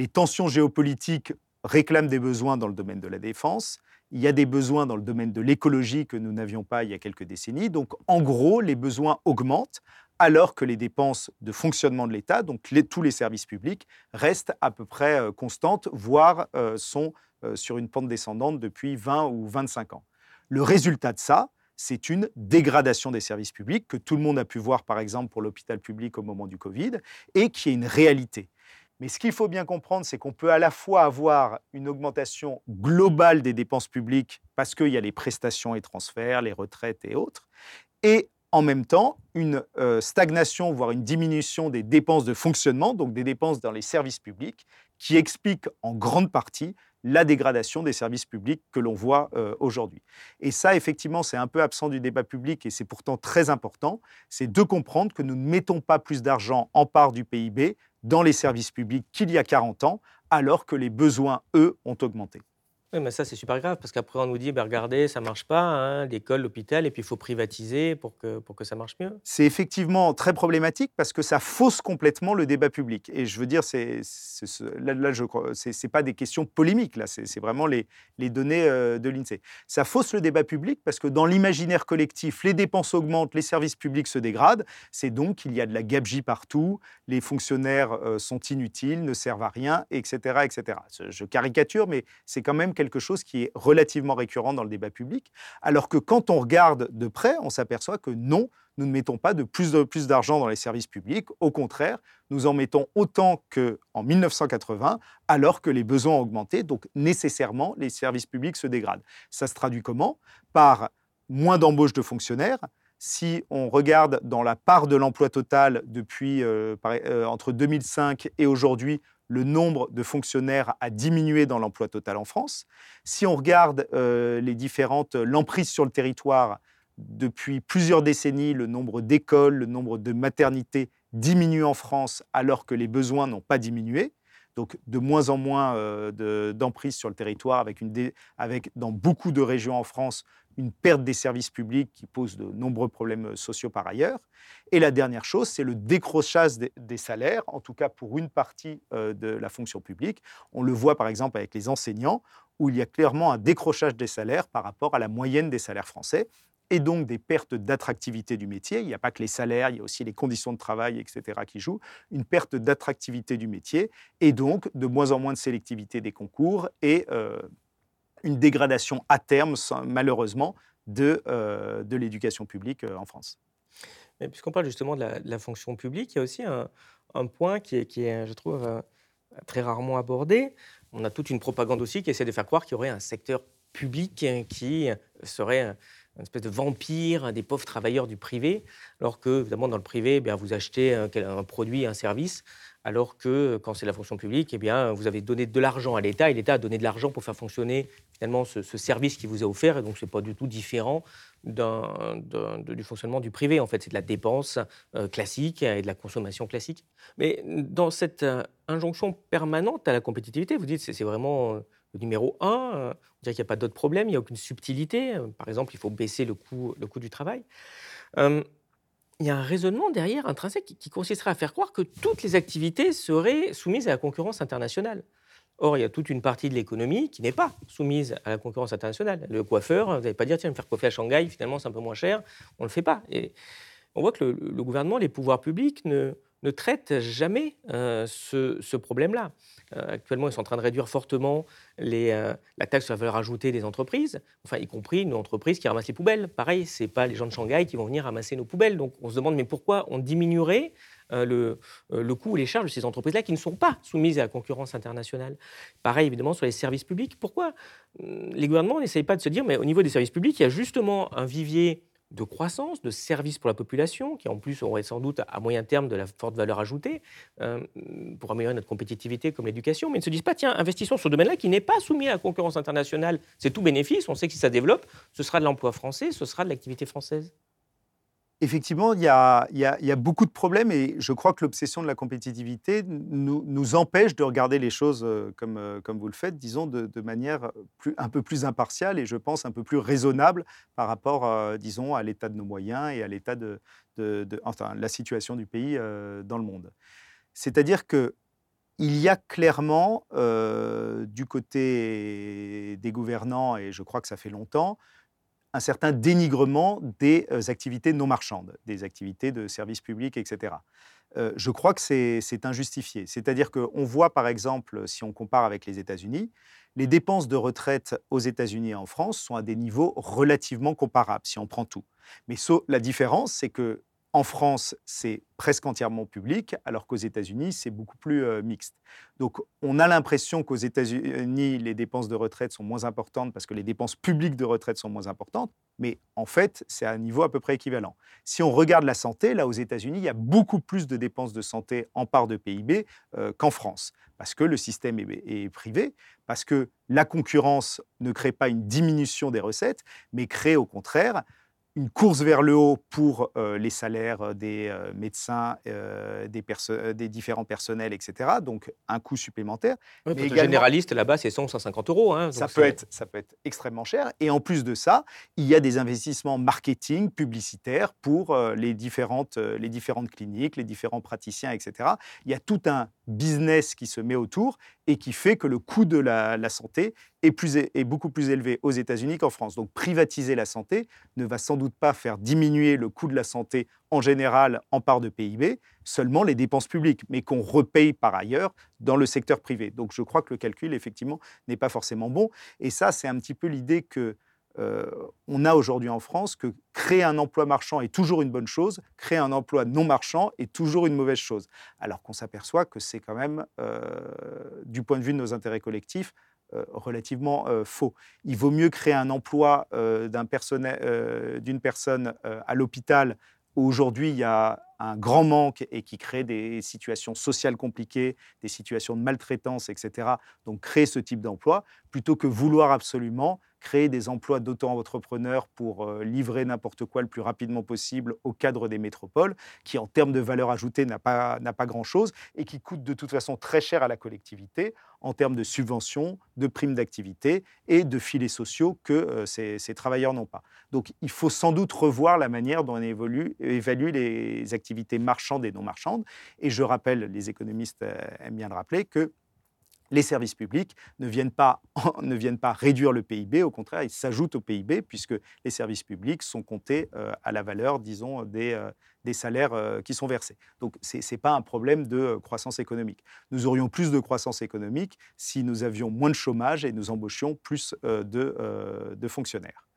les tensions géopolitiques réclame des besoins dans le domaine de la défense, il y a des besoins dans le domaine de l'écologie que nous n'avions pas il y a quelques décennies. Donc, en gros, les besoins augmentent alors que les dépenses de fonctionnement de l'État, donc tous les services publics, restent à peu près euh, constantes, voire euh, sont euh, sur une pente descendante depuis 20 ou 25 ans. Le résultat de ça, c'est une dégradation des services publics que tout le monde a pu voir, par exemple, pour l'hôpital public au moment du Covid, et qui est une réalité. Mais ce qu'il faut bien comprendre, c'est qu'on peut à la fois avoir une augmentation globale des dépenses publiques parce qu'il y a les prestations et transferts, les retraites et autres, et en même temps une euh, stagnation, voire une diminution des dépenses de fonctionnement, donc des dépenses dans les services publics, qui explique en grande partie la dégradation des services publics que l'on voit euh, aujourd'hui. Et ça, effectivement, c'est un peu absent du débat public et c'est pourtant très important, c'est de comprendre que nous ne mettons pas plus d'argent en part du PIB dans les services publics qu'il y a 40 ans, alors que les besoins, eux, ont augmenté. Oui, mais ça, c'est super grave, parce qu'après, on nous dit, bah, regardez, ça ne marche pas, hein, l'école, l'hôpital, et puis il faut privatiser pour que, pour que ça marche mieux. C'est effectivement très problématique, parce que ça fausse complètement le débat public. Et je veux dire, c'est, là, là, je c'est, pas des questions polémiques, là, c'est, vraiment les, les données euh, de l'INSEE. Ça fausse le débat public, parce que dans l'imaginaire collectif, les dépenses augmentent, les services publics se dégradent, c'est donc qu'il y a de la gabegie partout, les fonctionnaires euh, sont inutiles, ne servent à rien, etc. etc. Je caricature, mais c'est quand même quelque chose qui est relativement récurrent dans le débat public, alors que quand on regarde de près, on s'aperçoit que non, nous ne mettons pas de plus, de plus d'argent dans les services publics. Au contraire, nous en mettons autant qu'en 1980, alors que les besoins ont augmenté. Donc nécessairement, les services publics se dégradent. Ça se traduit comment? Par moins d'embauches de fonctionnaires, si on regarde dans la part de l'emploi total depuis euh, euh, entre 2005 et aujourd'hui, le nombre de fonctionnaires a diminué dans l'emploi total en France. Si on regarde euh, les différentes l'emprise sur le territoire, depuis plusieurs décennies, le nombre d'écoles, le nombre de maternités diminue en France alors que les besoins n'ont pas diminué. Donc de moins en moins euh, d'emprise sur le territoire, avec, dans beaucoup de régions en France une perte des services publics qui pose de nombreux problèmes euh, sociaux par ailleurs. Et la dernière chose, c'est le décrochage des, salaires, en tout cas pour une partie euh, de la fonction publique. On le voit par exemple avec les enseignants, où il y a clairement un décrochage des salaires par rapport à la moyenne des salaires français et donc des pertes d'attractivité du métier. Il n'y a pas que les salaires, il y a aussi les conditions de travail, etc., qui jouent. Une perte d'attractivité du métier et donc de moins en moins de sélectivité des concours et euh, une dégradation à terme, malheureusement, de, euh, de l'éducation publique euh, en France. Puisqu'on parle justement de la, fonction publique, il y a aussi un, point qui est, je trouve, très rarement abordé. On a toute une propagande aussi qui essaie de faire croire qu'il y aurait un secteur public qui serait une espèce de vampire des pauvres travailleurs du privé, alors que, évidemment, dans le privé, eh bien, vous achetez un, produit, un service, alors que quand c'est la fonction publique, eh bien, vous avez donné de l'argent à l'État et l'État a donné de l'argent pour faire fonctionner finalement ce, service qui vous est offert. Et donc, ce n'est pas du tout différent du fonctionnement du privé. En fait, c'est de la dépense euh, classique et de la consommation classique. Mais dans cette euh, injonction permanente à la compétitivité, vous dites c'est vraiment euh, le numéro un. on dirait qu'il n'y a pas d'autre problème, il n'y a aucune subtilité. Par exemple, il faut baisser le coût, du travail il y a un raisonnement derrière intrinsèque qui, qui consisterait à faire croire que toutes les activités seraient soumises à la concurrence internationale. Or, il y a toute une partie de l'économie qui n'est pas soumise à la concurrence internationale. Le coiffeur, vous n'allez pas dire, tiens, me faire coiffer à Shanghai, finalement, c'est un peu moins cher. On ne le fait pas. Et on voit que le gouvernement, les pouvoirs publics ne, ne traite jamais euh, ce, problème-là. Euh, actuellement, ils sont en train de réduire fortement euh, la taxe sur la valeur ajoutée des entreprises, enfin, y compris une entreprise qui ramasse les poubelles. Pareil, ce n'est pas les gens de Shanghai qui vont venir ramasser nos poubelles. Donc, on se demande, mais pourquoi on diminuerait le, le coût ou les charges de ces entreprises-là qui ne sont pas soumises à la concurrence internationale? Pareil, évidemment, sur les services publics. Pourquoi les gouvernements n'essayent pas de se dire, mais au niveau des services publics, il y a justement un vivier de croissance, de services pour la population, qui en plus aurait sans doute à moyen terme de la forte valeur ajoutée euh, pour améliorer notre compétitivité comme l'éducation, mais ne se disent pas, tiens, investissons sur ce domaine-là qui n'est pas soumis à la concurrence internationale, c'est tout bénéfice, on sait que si ça développe, ce sera de l'emploi français, ce sera de l'activité française. Effectivement, il y, a, beaucoup de problèmes et je crois que l'obsession de la compétitivité nous, empêche de regarder les choses euh, euh, comme, vous le faites, disons, de, manière un peu plus impartiale et je pense un peu plus raisonnable par rapport, euh, disons, à l'état de nos moyens et à l'état de, la situation du pays dans le monde. C'est-à-dire que il y a clairement, du côté des gouvernants, et je crois que ça fait longtemps, un certain dénigrement des euh, activités non marchandes, des activités de services publics, etc. Euh, je crois que c'est injustifié. C'est-à-dire qu'on voit, par exemple, si on compare avec les États-Unis, les dépenses de retraite aux États-Unis et en France sont à des niveaux relativement comparables, si on prend tout. Mais la différence, c'est que en France, c'est presque entièrement public, alors qu'aux États-Unis, c'est beaucoup plus euh, mixte. Donc, on a l'impression qu'aux États-Unis, les dépenses de retraite sont moins importantes parce que les dépenses publiques de retraite sont moins importantes, mais en fait, c'est à un niveau à peu près équivalent. Si on regarde la santé, là, aux États-Unis, il y a beaucoup plus de dépenses de santé en part de PIB euh, qu'en France, parce que le système est privé, parce que la concurrence ne crée pas une diminution des recettes, mais crée au contraire une course vers le haut pour euh, les salaires euh, des euh, médecins, des, des, différents personnels, etc. Donc un coût supplémentaire. mais également, généraliste, là-bas, c'est 100, 150 euros. Hein, ça, peut être, ça peut être extrêmement cher. Et en plus de ça, il y a des investissements marketing, publicitaires pour les, différentes, les différentes cliniques, les différents praticiens, etc. Il y a tout un business qui se met autour et qui fait que le coût de la, santé est, beaucoup plus élevé aux États-Unis qu'en France. Donc privatiser la santé ne va sans doute pas faire diminuer le coût de la santé en général en part de PIB, seulement les dépenses publiques, mais qu'on repaye par ailleurs dans le secteur privé. Donc je crois que le calcul, effectivement, n'est pas forcément bon. Et ça, c'est un petit peu l'idée que euh, on a aujourd'hui en France que créer un emploi marchand est toujours une bonne chose, créer un emploi non marchand est toujours une mauvaise chose. Alors qu'on s'aperçoit que c'est quand même, euh, du point de vue de nos intérêts collectifs, relativement faux. Il vaut mieux créer un emploi d'une personne à l'hôpital où aujourd'hui il y a un grand manque et qui crée des situations sociales compliquées, des situations de maltraitance, etc. Donc créer ce type d'emploi, plutôt que vouloir absolument créer des emplois d'auto-entrepreneurs pour euh, livrer n'importe quoi le plus rapidement possible au cadre des métropoles, qui en termes de valeur ajoutée n'a pas, pas grand-chose et qui coûte de toute façon très cher à la collectivité en termes de subventions, de primes d'activité et de filets sociaux que euh, ces, travailleurs n'ont pas. Donc il faut sans doute revoir la manière dont on évalue les activités marchandes et non marchandes. Et je rappelle, les économistes euh, aiment bien le rappeler, que les services publics ne viennent, pas, ne viennent pas réduire le PIB, au contraire, ils s'ajoutent au PIB puisque les services publics sont comptés euh, à la valeur, disons, des, euh, des salaires qui sont versés. Donc, ce n'est pas un problème de croissance économique. Nous aurions plus de croissance économique si nous avions moins de chômage et nous embauchions plus de, de, fonctionnaires.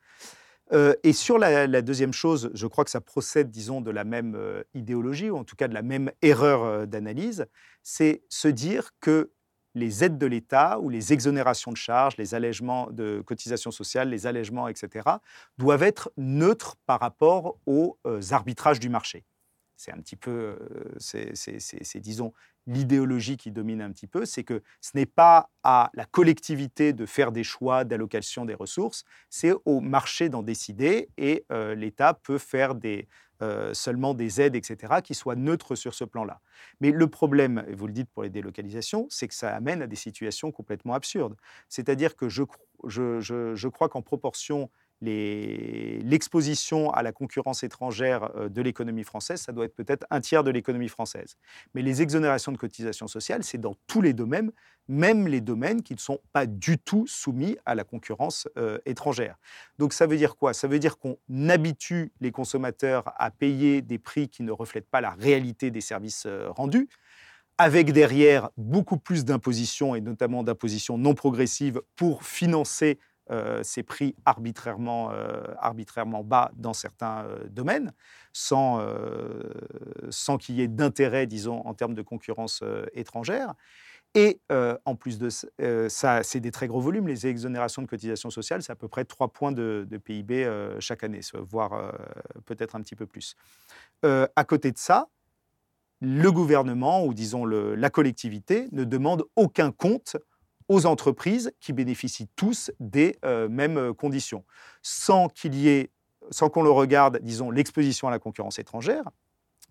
Et sur la, deuxième chose, je crois que ça procède, disons, de la même idéologie, ou en tout cas de la même erreur d'analyse, c'est se dire que les aides de l'État ou les exonérations de charges, les allègements de cotisations sociales, les allègements, etc., doivent être neutres par rapport aux euh, arbitrages du marché. C'est un petit peu, euh, c'est, disons, l'idéologie qui domine un petit peu, c'est que ce n'est pas à la collectivité de faire des choix d'allocation des ressources, c'est au marché d'en décider et euh, l'État peut faire des, euh, seulement des aides, etc., qui soient neutres sur ce plan-là. Mais le problème, et vous le dites pour les délocalisations, c'est que ça amène à des situations complètement absurdes. C'est-à-dire que je, je crois qu'en proportion l'exposition à la concurrence étrangère euh, de l'économie française, ça doit être peut-être un tiers de l'économie française. Mais les exonérations de cotisations sociales, c'est dans tous les domaines, même les domaines qui ne sont pas du tout soumis à la concurrence euh, étrangère. Donc ça veut dire quoi? Ça veut dire qu'on habitue les consommateurs à payer des prix qui ne reflètent pas la réalité des services euh, rendus avec derrière beaucoup plus d'impositions et notamment d'impositions non progressives pour financer ces prix arbitrairement, euh, arbitrairement bas dans certains euh, domaines, sans, sans qu'il y ait d'intérêt, disons, en termes de concurrence étrangère. Et en plus de ça, c'est des très gros volumes. Les exonérations de cotisations sociales, c'est à peu près 3 points de, PIB chaque année, voire peut-être un petit peu plus. à côté de ça, le gouvernement, ou disons la collectivité, ne demande aucun compte aux entreprises qui bénéficient tous des euh, mêmes euh, conditions, sans qu'il y ait, sans qu'on le regarde, disons, l'exposition à la concurrence étrangère,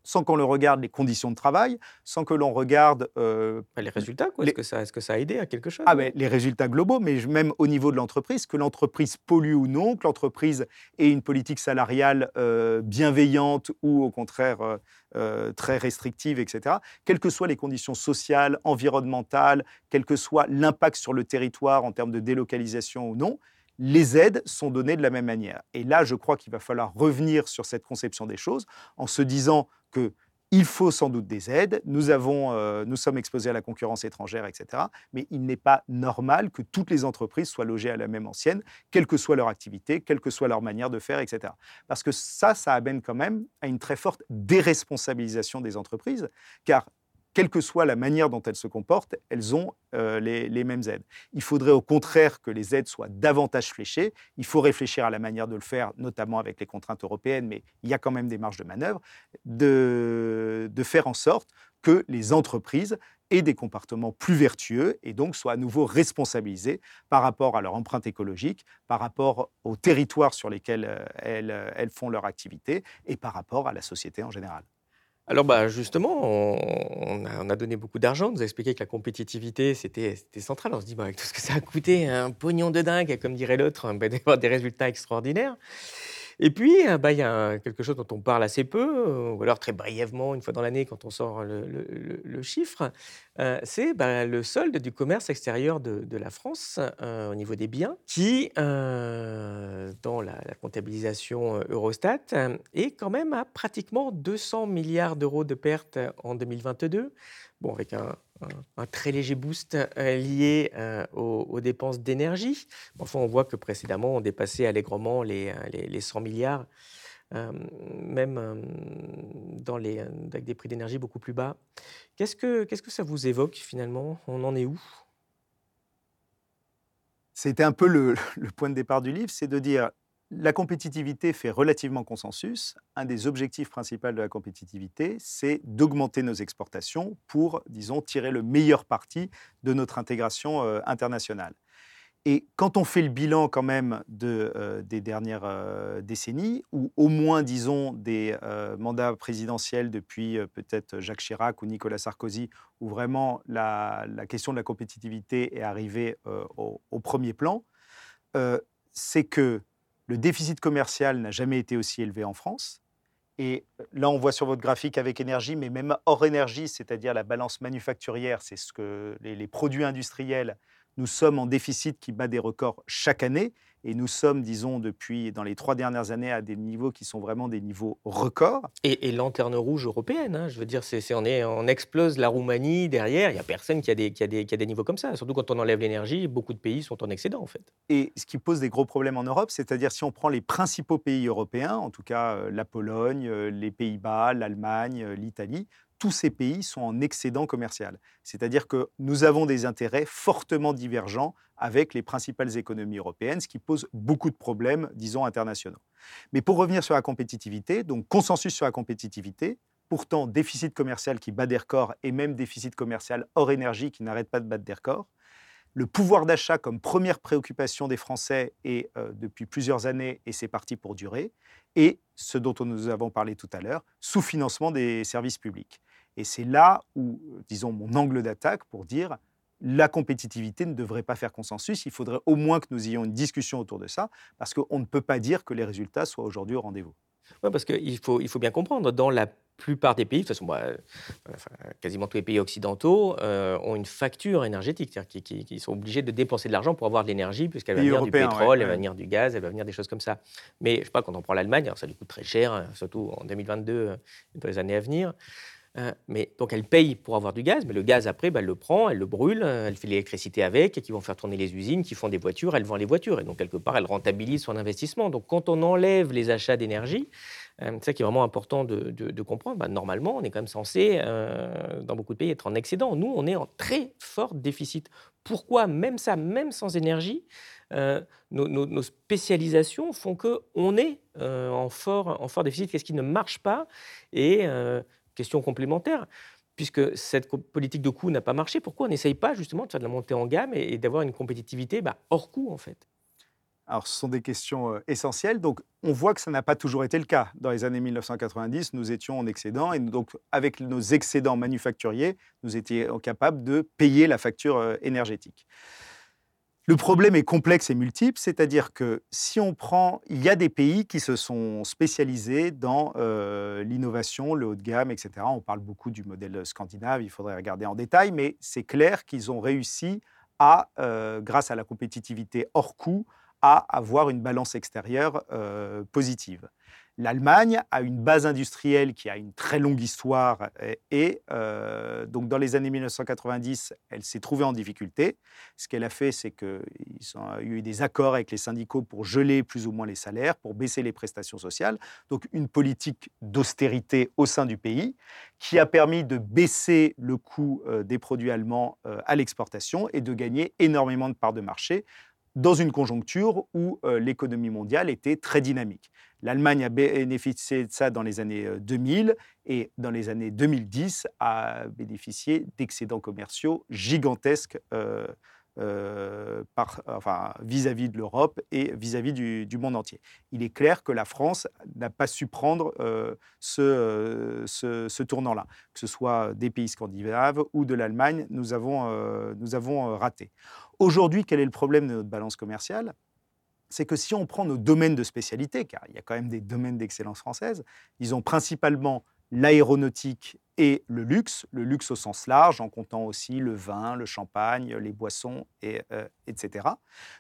sans qu'on le regarde les conditions de travail, sans que l'on regarde euh, bah, les résultats. Est-ce que, ça, que a aidé à quelque chose ah, ben, Les résultats globaux, mais même au niveau de l'entreprise, que l'entreprise pollue ou non, que l'entreprise ait une politique salariale euh, bienveillante ou au contraire euh, très restrictive, etc. Quelles que soient les conditions sociales, environnementales, quel que soit l'impact sur le territoire en termes de délocalisation ou non, les aides sont données de la même manière. Et là, je crois qu'il va falloir revenir sur cette conception des choses en se disant que il faut sans doute des aides, nous, avons, euh, nous sommes exposés à la concurrence étrangère, etc. Mais il n'est pas normal que toutes les entreprises soient logées à la même ancienne, quelle que soit leur activité, quelle que soit leur manière de faire, etc. Parce que ça, ça amène quand même à une très forte déresponsabilisation des entreprises, car quelle que soit la manière dont elles se comportent, elles ont euh, les, mêmes aides. Il faudrait au contraire que les aides soient davantage fléchées. Il faut réfléchir à la manière de le faire, notamment avec les contraintes européennes, mais il y a quand même des marges de manœuvre, de, faire en sorte que les entreprises aient des comportements plus vertueux et donc soient à nouveau responsabilisées par rapport à leur empreinte écologique, par rapport aux territoires sur lesquels euh, elles, elles font leur activité et par rapport à la société en général. Alors bah, justement, on, a, donné beaucoup d'argent, on nous a expliqué que la compétitivité, c'était central. On se dit, bah, avec tout ce que ça a coûté, un pognon de dingue, comme dirait l'autre, d'avoir des résultats extraordinaires. Et puis, euh, bah, il y a quelque chose dont on parle assez peu, euh, ou alors très brièvement, une fois dans l'année, quand on sort le, chiffre, euh, c'est bah, le solde du commerce extérieur de, la France au niveau des biens, qui, dans la, comptabilisation Eurostat, est quand même à pratiquement 200 milliards d'euros de pertes en 2022. Bon, avec un, un, très léger boost euh, lié euh, aux, dépenses d'énergie. Enfin, on voit que précédemment, on dépassait allègrement les, euh, les, 100 milliards, même avec des prix d'énergie beaucoup plus bas. Qu'est-ce que, que ça vous évoque finalement? On en est où? C'était un peu le, point de départ du livre, c'est de dire la compétitivité fait relativement consensus. Un des objectifs principaux de la compétitivité, c'est d'augmenter nos exportations pour, disons, tirer le meilleur parti de notre intégration euh, internationale. Et quand on fait le bilan quand même euh, des dernières euh, décennies, ou au moins, disons, des mandats présidentiels depuis peut-être Jacques Chirac ou Nicolas Sarkozy, où vraiment la, question de la compétitivité est arrivée au, premier plan, c'est que le déficit commercial n'a jamais été aussi élevé en France. Et là, on voit sur votre graphique avec énergie, mais même hors énergie, c'est-à-dire la balance manufacturière, c'est ce que les, produits industriels, nous sommes en déficit qui bat des records chaque année. Et nous sommes, disons, depuis dans les trois dernières années à des niveaux qui sont vraiment des niveaux records. Et, lanterne rouge européenne, hein, je veux dire, c'est, on, est, on explose la Roumanie derrière, il n'y a personne qui a, des, qui, a des, qui a des niveaux comme ça. Surtout quand on enlève l'énergie, beaucoup de pays sont en excédent en fait. Et ce qui pose des gros problèmes en Europe, c'est-à-dire si on prend les principaux pays européens, en tout cas euh, la Pologne, euh, les Pays-Bas, l'Allemagne, euh, l'Italie, tous ces pays sont en excédent commercial. C'est-à-dire que nous avons des intérêts fortement divergents avec les principales économies européennes, ce qui pose beaucoup de problèmes, disons, internationaux. Mais pour revenir sur la compétitivité, donc consensus sur la compétitivité, pourtant déficit commercial qui bat des records et même déficit commercial hors énergie qui n'arrête pas de battre des records, le pouvoir d'achat comme première préoccupation des Français est euh, depuis plusieurs années, et c'est parti pour durer, et ce dont nous avons parlé tout à l'heure, sous-financement des services publics. Et c'est là où, disons, mon angle d'attaque pour dire la compétitivité ne devrait pas faire consensus. Il faudrait au moins que nous ayons une discussion autour de ça, parce qu'on ne peut pas dire que les résultats soient aujourd'hui au rendez-vous. Oui, parce qu'il faut, il faut bien comprendre, dans la plupart des pays, de toute façon, euh, quasiment tous les pays occidentaux euh, ont une facture énergétique, c'est-à-dire qu'ils sont obligés de dépenser de l'argent pour avoir de l'énergie, puisqu'elle va venir du pétrole, elle va venir du gaz, elle va venir des choses comme ça. Mais je sais pas, quand on prend l'Allemagne, ça lui coûte très cher, hein, surtout en 2022, euh, dans les années à venir. Hein, donc elle paye pour avoir du gaz, mais le gaz après, bah, elle le prend, elle le brûle, euh, elle fait l'électricité avec, et qui vont faire tourner les usines, qui font des voitures, elle vend les voitures. Et donc quelque part, elle rentabilise son investissement. Donc quand on enlève les achats d'énergie, euh, c'est ça qui est vraiment important de, comprendre. Bah, normalement, on est quand même censé, euh, dans beaucoup de pays, être en excédent. Nous, on est en très fort déficit. Pourquoi? Même ça, même sans énergie, nos, spécialisations font qu'on est en, fort, déficit Qu'est-ce qui ne marche pas? Question complémentaire. Puisque cette politique de coût n'a pas marché, pourquoi on n'essaye pas justement de faire de la montée en gamme et, d'avoir une compétitivité bah, hors coût en fait? Alors, ce sont des questions essentielles. Donc, on voit que ça n'a pas toujours été le cas. Dans les années 1990, nous étions en excédent et donc, avec nos excédents manufacturiers, nous étions capables de payer la facture énergétique. Le problème est complexe et multiple, c'est-à-dire que si on prend, il y a des pays qui se sont spécialisés dans l'innovation, le haut de gamme, etc. On parle beaucoup du modèle scandinave, il faudrait regarder en détail, mais c'est clair qu'ils ont réussi à, grâce à la compétitivité hors coût, à avoir une balance extérieure euh, positive. L'Allemagne a une base industrielle qui a une très longue histoire et, euh, donc dans les années 1990, elle s'est trouvée en difficulté. Ce qu'elle a fait, c'est qu'il y a eu des accords avec les syndicats pour geler plus ou moins les salaires, pour baisser les prestations sociales. Donc une politique d'austérité au sein du pays qui a permis de baisser le coût euh, des produits allemands à l'exportation et de gagner énormément de parts de marché dans une conjoncture où euh, l'économie mondiale était très dynamique. L'Allemagne a bénéficié de ça dans les années 2000 euh, et dans les années 2010 a bénéficié d'excédents commerciaux gigantesques euh, vis-à-vis de l'Europe et vis-à-vis du, monde entier. Il est clair que la France n'a pas su prendre ce, ce, tournant-là, que ce soit des pays scandinaves ou de l'Allemagne, nous avons, nous avons raté. Aujourd'hui, quel est le problème de notre balance commerciale? C'est que si on prend nos domaines de spécialité, car il y a quand même des domaines d'excellence française, ils ont principalement l'aéronautique et le luxe, le luxe au sens large, en comptant aussi le vin, le champagne, les boissons, et, euh, etc.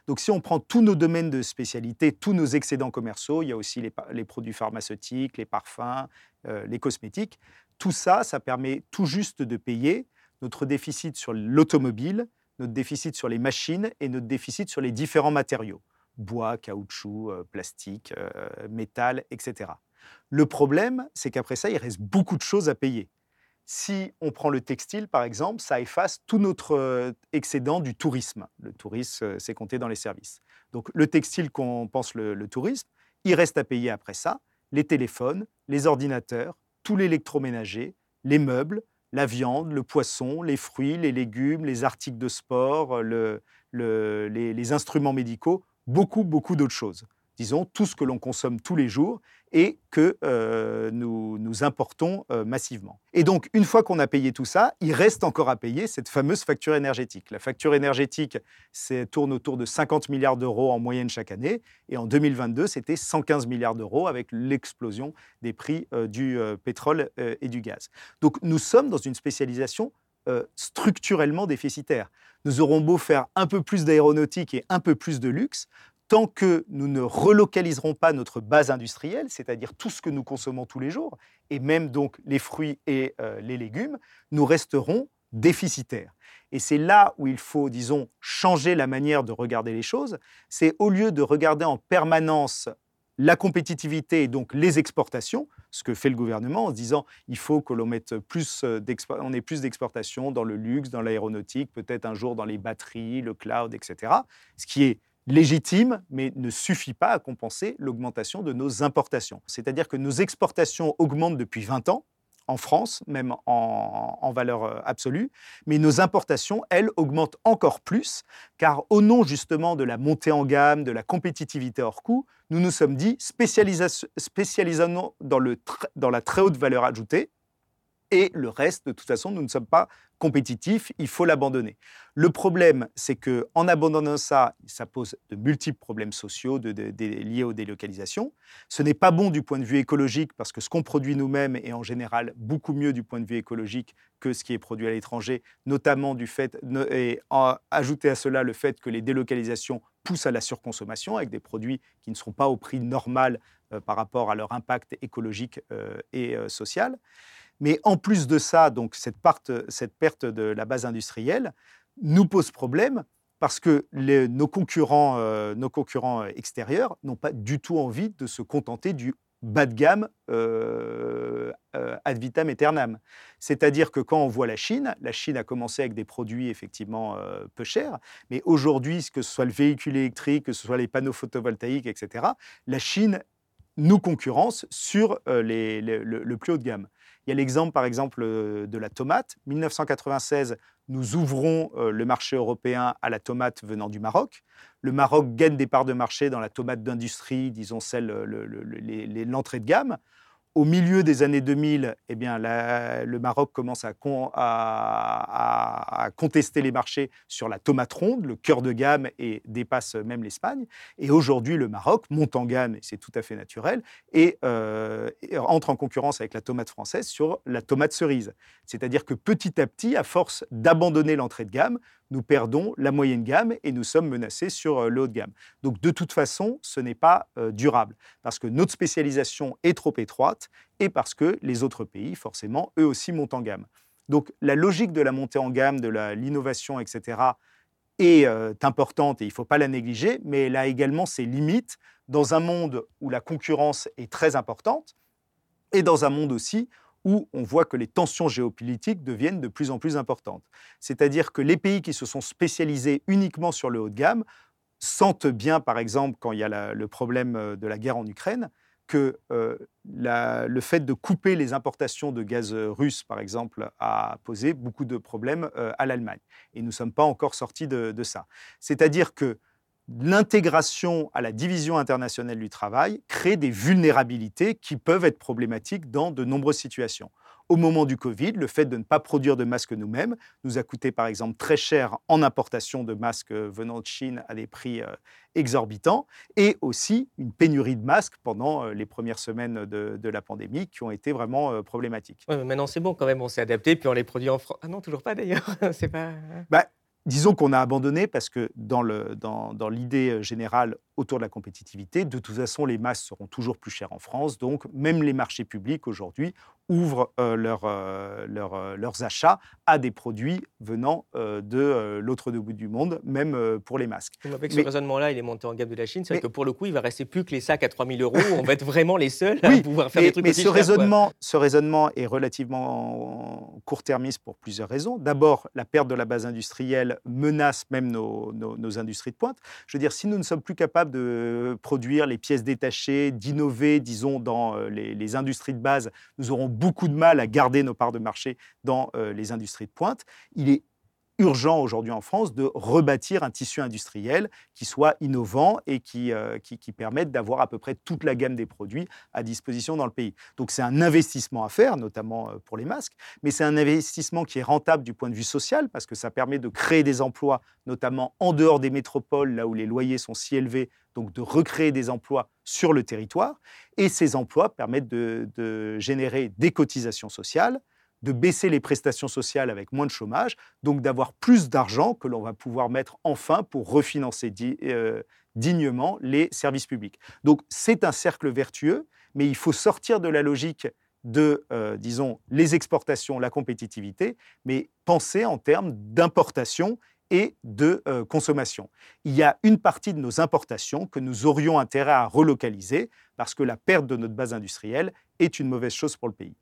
Donc si on prend tous nos domaines de spécialité, tous nos excédents commerciaux, il y a aussi les, produits pharmaceutiques, les parfums, euh, les cosmétiques, tout ça, ça permet tout juste de payer notre déficit sur l'automobile, notre déficit sur les machines et notre déficit sur les différents matériaux, bois, caoutchouc, euh, plastique, métal, etc. Le problème, c'est qu'après ça, il reste beaucoup de choses à payer. Si on prend le textile, par exemple, ça efface tout notre euh, excédent du tourisme. Le tourisme, c'est compté dans les services. Donc le textile qu'on pense le, le tourisme, il reste à payer après ça les téléphones, les ordinateurs, tout l'électroménager, les meubles, la viande, le poisson, les fruits, les légumes, les articles de sport, les, les, instruments médicaux, beaucoup, beaucoup d'autres choses disons, tout ce que l'on consomme tous les jours et que euh, nous, nous, importons euh, massivement. Et donc, une fois qu'on a payé tout ça, il reste encore à payer cette fameuse facture énergétique. La facture énergétique tourne autour de 50 milliards d'euros en moyenne chaque année. Et en 2022, c'était 115 milliards d'euros avec l'explosion des prix euh, du pétrole et du gaz. Donc, nous sommes dans une spécialisation structurellement déficitaire. Nous aurons beau faire un peu plus d'aéronautique et un peu plus de luxe, tant que nous ne relocaliserons pas notre base industrielle, c'est-à-dire tout ce que nous consommons tous les jours, et même donc les fruits et euh, les légumes, nous resterons déficitaires. Et c'est là où il faut, disons, changer la manière de regarder les choses. C'est au lieu de regarder en permanence la compétitivité et donc les exportations, ce que fait le gouvernement en se disant il faut que l'on mette plus euh, ait plus d'exportations dans le luxe, dans l'aéronautique, peut-être un jour dans les batteries, le cloud, etc. Ce qui est légitime, mais ne suffit pas à compenser l'augmentation de nos importations. C'est-à-dire que nos exportations augmentent depuis 20 ans, en France, même en, valeur euh, absolue, mais nos importations, elles, augmentent encore plus, car au nom justement de la montée en gamme, de la compétitivité hors coût, nous nous sommes dit spécialisons dans, le, dans la très haute valeur ajoutée, et le reste, de toute façon, nous ne sommes pas compétitifs, il faut l'abandonner. Le problème, c'est que en abandonnant ça, ça pose de multiples problèmes sociaux liés aux délocalisations. Ce n'est pas bon du point de vue écologique parce que ce qu'on produit nous-mêmes est en général beaucoup mieux du point de vue écologique que ce qui est produit à l'étranger, notamment du fait, et ajouter à cela le fait que les délocalisations poussent à la surconsommation avec des produits qui ne seront pas au prix normal euh, par rapport à leur impact écologique euh, et euh, social. Mais en plus de ça, donc cette, perte de la base industrielle nous pose problème parce que nos, concurrents, euh, nos concurrents extérieurs n'ont pas du tout envie de se contenter du bas de gamme euh, euh, ad vitam aeternam. C'est-à-dire que quand on voit la Chine, la Chine a commencé avec des produits effectivement peu chers, mais aujourd'hui, que ce soit le véhicule électrique, que ce soit les panneaux photovoltaïques, etc., la Chine nous concurrence sur le, plus haut de gamme. Il y a l'exemple, par exemple, de la tomate. 1996, nous ouvrons le marché européen à la tomate venant du Maroc. Le Maroc gagne des parts de marché dans la tomate d'industrie, disons celle, l'entrée de gamme. Au milieu des années 2000, eh bien, le Maroc commence à, contester les marchés sur la tomate ronde, le cœur de gamme, et dépasse même l'Espagne. Et aujourd'hui, le Maroc monte en gamme, et c'est tout à fait naturel, et, euh, et, entre en concurrence avec la tomate française sur la tomate cerise. C'est-à-dire que petit à petit, à force d'abandonner l'entrée de gamme, nous perdons la moyenne gamme et nous sommes menacés sur euh, le haut de gamme. Donc de toute façon, ce n'est pas euh, durable parce que notre spécialisation est trop étroite et parce que les autres pays, forcément, eux aussi montent en gamme. Donc la logique de la montée en gamme, de l'innovation, etc., est euh, importante et il ne faut pas la négliger, mais elle a également ses limites dans un monde où la concurrence est très importante et dans un monde aussi où on voit que les tensions géopolitiques deviennent de plus en plus importantes. C'est-à-dire que les pays qui se sont spécialisés uniquement sur le haut de gamme sentent bien, par exemple, quand il y a le problème euh, de la guerre en Ukraine, que euh, le fait de couper les importations de gaz russe, par exemple, a posé beaucoup de problèmes euh, à l'Allemagne. Et nous ne sommes pas encore sortis de, de ça. C'est-à-dire que l'intégration à la division internationale du travail crée des vulnérabilités qui peuvent être problématiques dans de nombreuses situations. Au moment du Covid, le fait de ne pas produire de masques nous-mêmes nous a coûté par exemple très cher en importation de masques venant de Chine à des prix euh, exorbitants et aussi une pénurie de masques pendant euh, les premières semaines de, la pandémie qui ont été vraiment euh, problématiques. maintenant c'est bon quand même, on s'est adapté puis on les produit en France. Ah non, toujours pas d'ailleurs. c'est pas. Hein. Bah, Disons qu'on a abandonné parce que dans l'idée dans générale autour de la compétitivité, de toute façon, les masses seront toujours plus chères en France. Donc, même les marchés publics aujourd'hui ouvrent euh, euh, euh, leurs achats à des produits venant de l'autre bout du monde, même pour les masques. Avec ce raisonnement-là, il est monté en gamme de la Chine. C'est vrai que pour le coup, il va rester plus que les sacs à 3 000 euros. On va être vraiment les seuls à pouvoir faire des trucs mais ce raisonnement, ce raisonnement est relativement court-termiste pour plusieurs raisons. D'abord, la perte de la base industrielle menace même nos, nos industries de pointe. Je veux dire, si nous ne sommes plus capables de produire les pièces détachées, d'innover, disons, dans euh, les, industries de base, nous aurons beaucoup de mal à garder nos parts de marché dans euh, les industries de pointe. Il est urgent aujourd'hui en France de rebâtir un tissu industriel qui soit innovant et qui, euh, qui, permette d'avoir à peu près toute la gamme des produits à disposition dans le pays. Donc c'est un investissement à faire, notamment euh, pour les masques, mais c'est un investissement qui est rentable du point de vue social parce que ça permet de créer des emplois, notamment en dehors des métropoles, là où les loyers sont si élevés, donc de recréer des emplois sur le territoire. Et ces emplois permettent de, générer des cotisations sociales, de baisser les prestations sociales avec moins de chômage, donc d'avoir plus d'argent que l'on va pouvoir mettre enfin pour refinancer euh, dignement les services publics. Donc c'est un cercle vertueux, mais il faut sortir de la logique de, euh, disons, les exportations, la compétitivité, mais penser en termes d'importation et de euh, consommation. Il y a une partie de nos importations que nous aurions intérêt à relocaliser parce que la perte de notre base industrielle est une mauvaise chose pour le pays.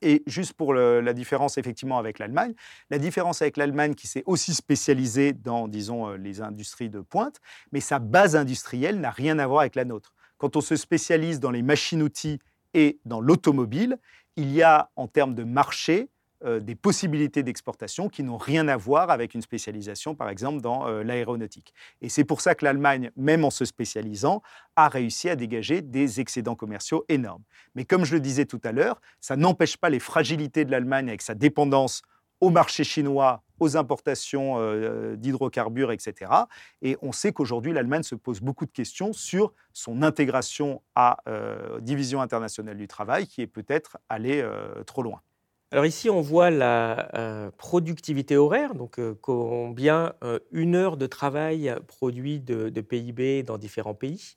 Et juste pour la différence effectivement avec l'Allemagne, la différence avec l'Allemagne qui s'est aussi spécialisée dans, disons, euh, les industries de pointe, mais sa base industrielle n'a rien à voir avec la nôtre. Quand on se spécialise dans les machines-outils et dans l'automobile, il y a en termes de marché euh, des possibilités d'exportation qui n'ont rien à voir avec une spécialisation, par exemple, dans euh, l'aéronautique. Et c'est pour ça que l'Allemagne, même en se spécialisant, a réussi à dégager des excédents commerciaux énormes. Mais comme je le disais tout à l'heure, ça n'empêche pas les fragilités de l'Allemagne avec sa dépendance au marché chinois, aux importations euh, d'hydrocarbures, etc. Et on sait qu'aujourd'hui, l'Allemagne se pose beaucoup de questions sur son intégration à Division internationale du travail, qui est peut-être allée trop loin. Alors ici, on voit la euh, productivité horaire, donc euh, combien euh, une heure de travail produit de, PIB dans différents pays.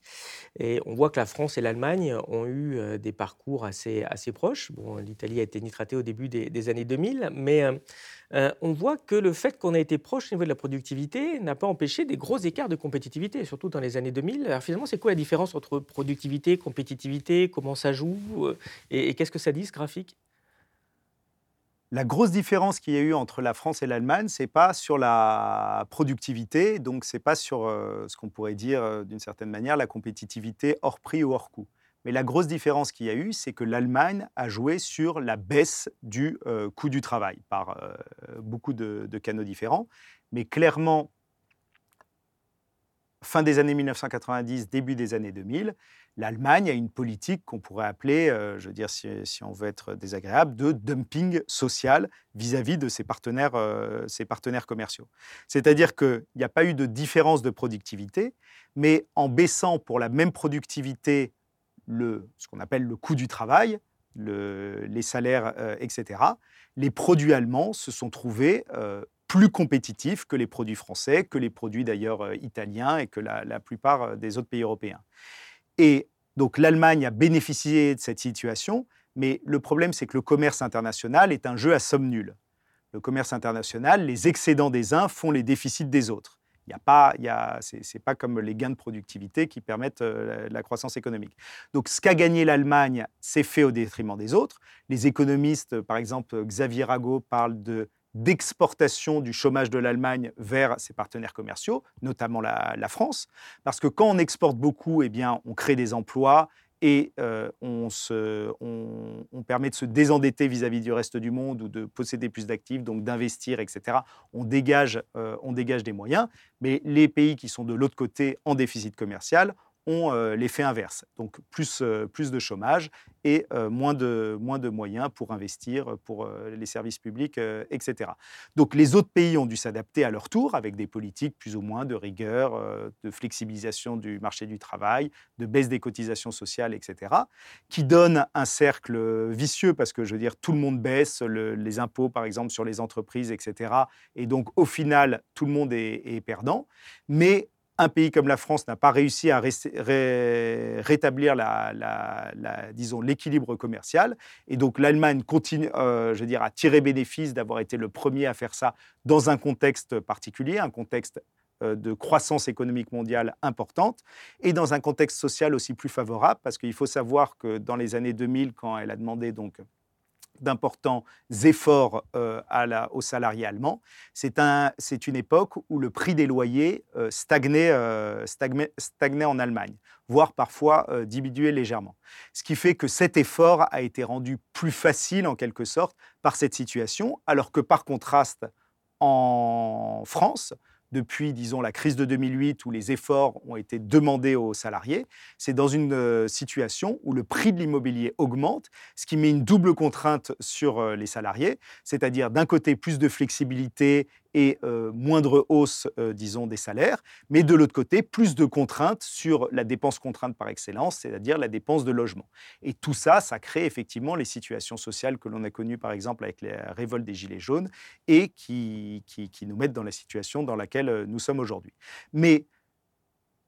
Et on voit que la France et l'Allemagne ont eu des parcours assez, proches. Bon, l'Italie a été nitratée au début des, années 2000, mais on voit que le fait qu'on ait été proche au niveau de la productivité n'a pas empêché des gros écarts de compétitivité, surtout dans les années 2000. Alors finalement, c'est quoi la différence entre productivité, compétitivité Comment ça joue et qu'est-ce que ça dit, ce graphique? La grosse différence qu'il y a eu entre la France et l'Allemagne, c'est pas sur la productivité, donc c'est pas sur euh, ce qu'on pourrait dire euh, d'une certaine manière la compétitivité hors prix ou hors coût. Mais la grosse différence qu'il y a eu, c'est que l'Allemagne a joué sur la baisse du euh, coût du travail par beaucoup de, de, canaux différents. Mais clairement, fin des années 1990, début des années 2000, l'Allemagne a une politique qu'on pourrait appeler, euh, je veux dire, si, on veut être désagréable, de dumping social vis-à-vis de ses partenaires, euh, ses partenaires commerciaux. C'est-à-dire qu'il n'y a pas eu de différence de productivité, mais en baissant pour la même productivité le, ce qu'on appelle le coût du travail, le, les salaires, euh, etc., les produits allemands se sont trouvés plus compétitifs que les produits français, que les produits d'ailleurs italiens et que la, la plupart des autres pays européens. Et donc l'Allemagne a bénéficié de cette situation, mais le problème, c'est que le commerce international est un jeu à somme nulle. Le commerce international, les excédents des uns font les déficits des autres. Il y a pas, il c'est, pas comme les gains de productivité qui permettent euh, la, croissance économique. Donc, ce qu'a gagné l'Allemagne, c'est fait au détriment des autres. Les économistes, par exemple, Xavier Rago parle de d'exportation du chômage de l'Allemagne vers ses partenaires commerciaux, notamment la, France, parce que quand on exporte beaucoup, eh bien, on crée des emplois et euh, on, se, on, permet de se désendetter vis-à-vis du reste du monde ou de posséder plus d'actifs, donc d'investir, etc. On dégage, euh, on dégage des moyens, mais les pays qui sont de l'autre côté en déficit commercial ont euh, l'effet inverse. Donc plus, euh, plus de chômage et euh, moins, de, moins de moyens pour investir pour les services publics, etc. Donc les autres pays ont dû s'adapter à leur tour avec des politiques plus ou moins de rigueur, de flexibilisation du marché du travail, de baisse des cotisations sociales, etc., qui donnent un cercle vicieux parce que, je veux dire, tout le monde baisse, les impôts, par exemple, sur les entreprises, etc. Et donc, au final, tout le monde est, est perdant. Mais un pays comme la France n'a pas réussi à rétablir la, disons l'équilibre commercial, et donc l'Allemagne continue, euh, je à tirer bénéfice d'avoir été le premier à faire ça dans un contexte particulier, un contexte euh, de croissance économique mondiale importante et dans un contexte social aussi plus favorable. Parce qu'il faut savoir que dans les années 2000 quand elle a demandé donc d'importants efforts euh, à la, aux salariés allemands. C'est un, une époque où le prix des loyers euh, stagnait, euh, stagnait, stagnait, en Allemagne, voire parfois diminuait légèrement. Ce qui fait que cet effort a été rendu plus facile en quelque sorte par cette situation, alors que par contraste, en France, depuis, disons, la crise de 2008 où les efforts ont été demandés aux salariés, c'est dans une euh, situation où le prix de l'immobilier augmente, ce qui met une double contrainte sur euh, les salariés, c'est-à-dire d'un côté plus de flexibilité et euh, moindre hausse, euh, disons, des salaires, mais de l'autre côté, plus de contraintes sur la dépense contrainte par excellence, c'est-à-dire la dépense de logement. Et tout ça, ça crée effectivement les situations sociales que l'on a connues, par exemple, avec les révoltes des Gilets jaunes, et qui, qui, qui nous mettent dans la situation dans laquelle euh, nous sommes aujourd'hui. Mais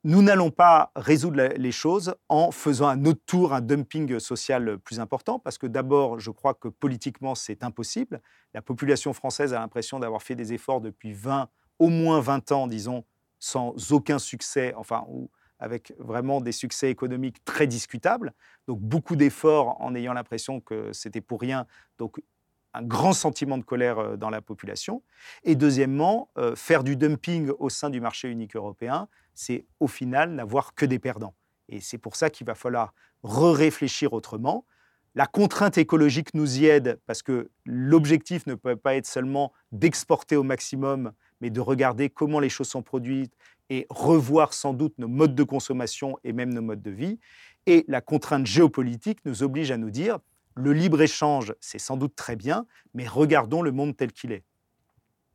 nous n'allons pas résoudre les choses en faisant un autre tour, un dumping social plus important, parce que d'abord, je crois que politiquement, c'est impossible. La population française a l'impression d'avoir fait des efforts depuis 20, au moins 20 ans, disons, sans aucun succès, enfin, ou avec vraiment des succès économiques très discutables. Donc beaucoup d'efforts en ayant l'impression que c'était pour rien. Donc un grand sentiment de colère euh, dans la population. Et deuxièmement, euh, faire du dumping au sein du marché unique européen, c'est au final n'avoir que des perdants. Et c'est pour ça qu'il va falloir réfléchir autrement. La contrainte écologique nous y aide parce que l'objectif ne peut pas être seulement d'exporter au maximum, mais de regarder comment les choses sont produites et revoir sans doute nos modes de consommation et même nos modes de vie. Et la contrainte géopolitique nous oblige à nous dire, le libre-échange, c'est sans doute très bien, mais regardons le monde tel qu'il est.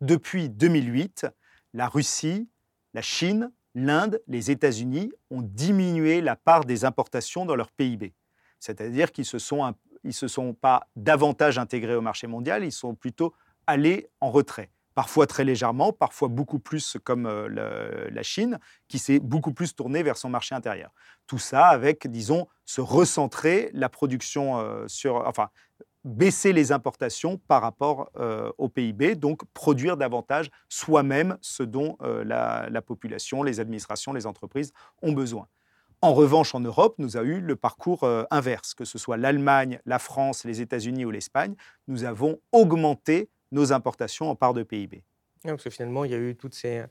Depuis 2008, la Russie, la Chine, l'Inde, les États-Unis ont diminué la part des importations dans leur PIB. C'est-à-dire qu'ils ne se, sont pas davantage intégrés au marché mondial, ils sont plutôt allés en retrait. Parfois très légèrement, parfois beaucoup plus comme euh, la Chine, qui s'est beaucoup plus tournée vers son marché intérieur. Tout ça avec, disons, se recentrer la production euh, sur, enfin, baisser les importations par rapport euh, au PIB, donc produire davantage soi-même ce dont la, population, les administrations, les entreprises ont besoin. En revanche, en Europe, nous avons eu le parcours inverse, que ce soit l'Allemagne, la France, les États-Unis ou l'Espagne, nous avons augmenté nos importations en part de PIB. parce que finalement, il y a eu toutes ces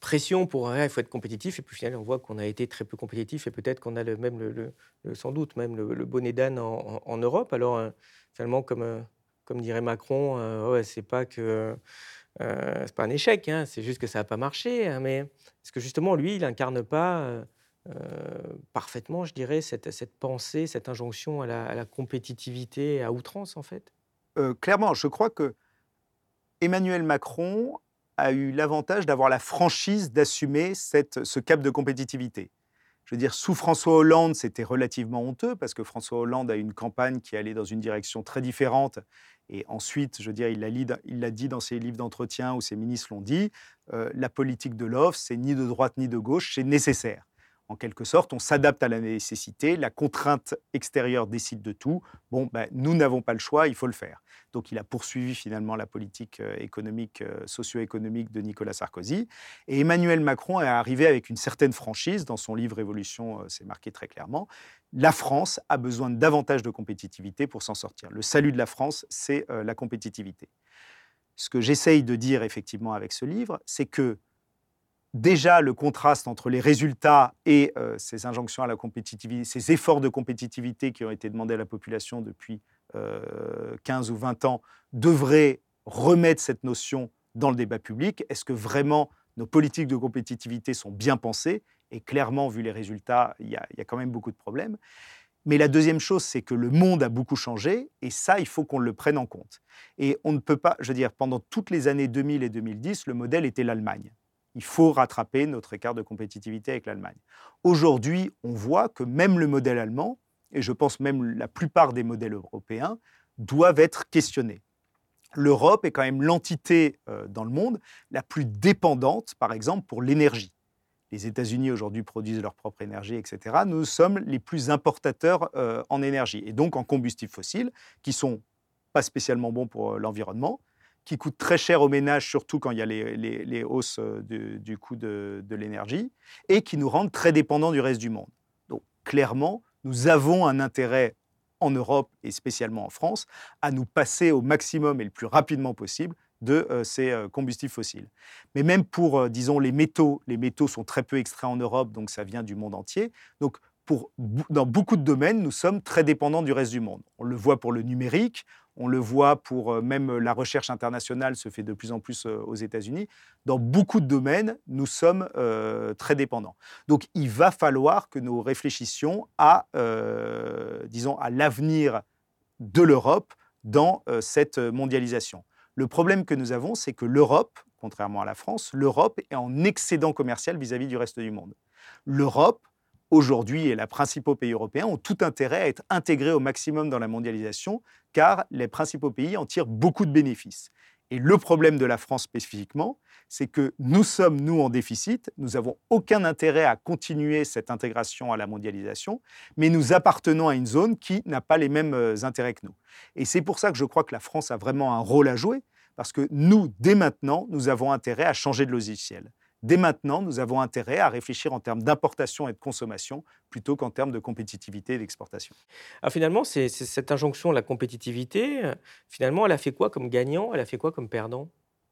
pression pour il faut être compétitif. Et puis finalement, on voit qu'on a été très peu compétitif et peut-être qu'on a le, même, le, sans doute, même le, bonnet d'âne en, Europe. Alors, finalement, comme, comme dirait Macron, ouais, c'est pas que. c'est pas un échec, hein, c'est juste que ça n'a pas marché. Hein, mais est-ce que justement, lui, il n'incarne pas parfaitement, je dirais, cette, cette, pensée, cette injonction à la, à la compétitivité à outrance, en fait? Clairement, je crois que Emmanuel Macron a eu l'avantage d'avoir la franchise d'assumer ce cap de compétitivité. Je veux dire, sous François Hollande, c'était relativement honteux parce que François Hollande a une campagne qui allait dans une direction très différente. Et ensuite, je veux dire, il l'a dit dans ses livres d'entretien où ses ministres l'ont dit, la politique de l'offre, c'est ni de droite ni de gauche, c'est nécessaire en quelque sorte, on s'adapte à la nécessité, la contrainte extérieure décide de tout. Bon, ben, nous n'avons pas le choix, il faut le faire. Donc il a poursuivi finalement la politique euh, économique, euh, socio-économique de Nicolas Sarkozy. Et Emmanuel Macron est arrivé avec une certaine franchise, dans son livre Révolution, euh, c'est marqué très clairement, la France a besoin de davantage de compétitivité pour s'en sortir. Le salut de la France, c'est la compétitivité. Ce que j'essaye de dire effectivement avec ce livre, c'est que déjà le contraste entre les résultats et euh, ces injonctions à la compétitivité, ces efforts de compétitivité qui ont été demandés à la population depuis 15 euh, ou 20 ans, devrait remettre cette notion dans le débat public. Est-ce que vraiment nos politiques de compétitivité sont bien pensées? Et clairement, vu les résultats, il y, a, quand même beaucoup de problèmes. Mais la deuxième chose, c'est que le monde a beaucoup changé, et ça, il faut qu'on le prenne en compte. Et on ne peut pas, je veux dire, pendant toutes les années 2000 et 2010, le modèle était l'Allemagne il faut rattraper notre écart de compétitivité avec l'Allemagne. Aujourd'hui, on voit que même le modèle allemand, et je pense même la plupart des modèles européens, doivent être questionnés. L'Europe est quand même l'entité euh, dans le monde la plus dépendante, par exemple, pour l'énergie. Les États-Unis aujourd'hui produisent leur propre énergie, etc. Nous sommes les plus importateurs euh, en énergie et donc en combustibles fossiles, qui sont pas spécialement bons pour euh, l'environnement, qui coûtent très cher aux ménages, surtout quand il y a les, hausses euh, du coût de, l'énergie, et qui nous rendent très dépendants du reste du monde. Donc clairement, nous avons un intérêt en Europe et spécialement en France à nous passer au maximum et le plus rapidement possible de euh, ces euh, combustibles fossiles. Mais même pour, disons, les métaux, les métaux sont très peu extraits en Europe, donc ça vient du monde entier. Donc dans beaucoup de domaines, nous sommes très dépendants du reste du monde. On le voit pour le numérique, on le voit pour euh, même la recherche internationale se fait de plus en plus euh, aux États-Unis. Dans beaucoup de domaines, nous sommes euh, très dépendants. Donc, il va falloir que nous réfléchissions à, disons, à l'avenir de l'Europe dans cette mondialisation. Le problème que nous avons, c'est que l'Europe, contrairement à la France, l'Europe est en excédent commercial vis à -vis du reste du monde. L'Europe aujourd'hui et les principaux pays européens ont tout intérêt à être intégrés au maximum dans la mondialisation, car les principaux pays en tirent beaucoup de bénéfices. Et le problème de la France spécifiquement, c'est que nous sommes, nous, en déficit, nous n'avons aucun intérêt à continuer cette intégration à la mondialisation, mais nous appartenons à une zone qui n'a pas les mêmes euh, intérêts que nous. Et c'est pour ça que je crois que la France a vraiment un rôle à jouer, parce que nous, dès maintenant, nous avons intérêt à changer de logiciel. Dès maintenant, nous avons intérêt à réfléchir en termes d'importation et de consommation plutôt qu'en termes de compétitivité et d'exportation. Alors finalement, c'est cette injonction la compétitivité, euh, finalement, elle a fait quoi comme gagnant Elle a fait quoi comme perdant?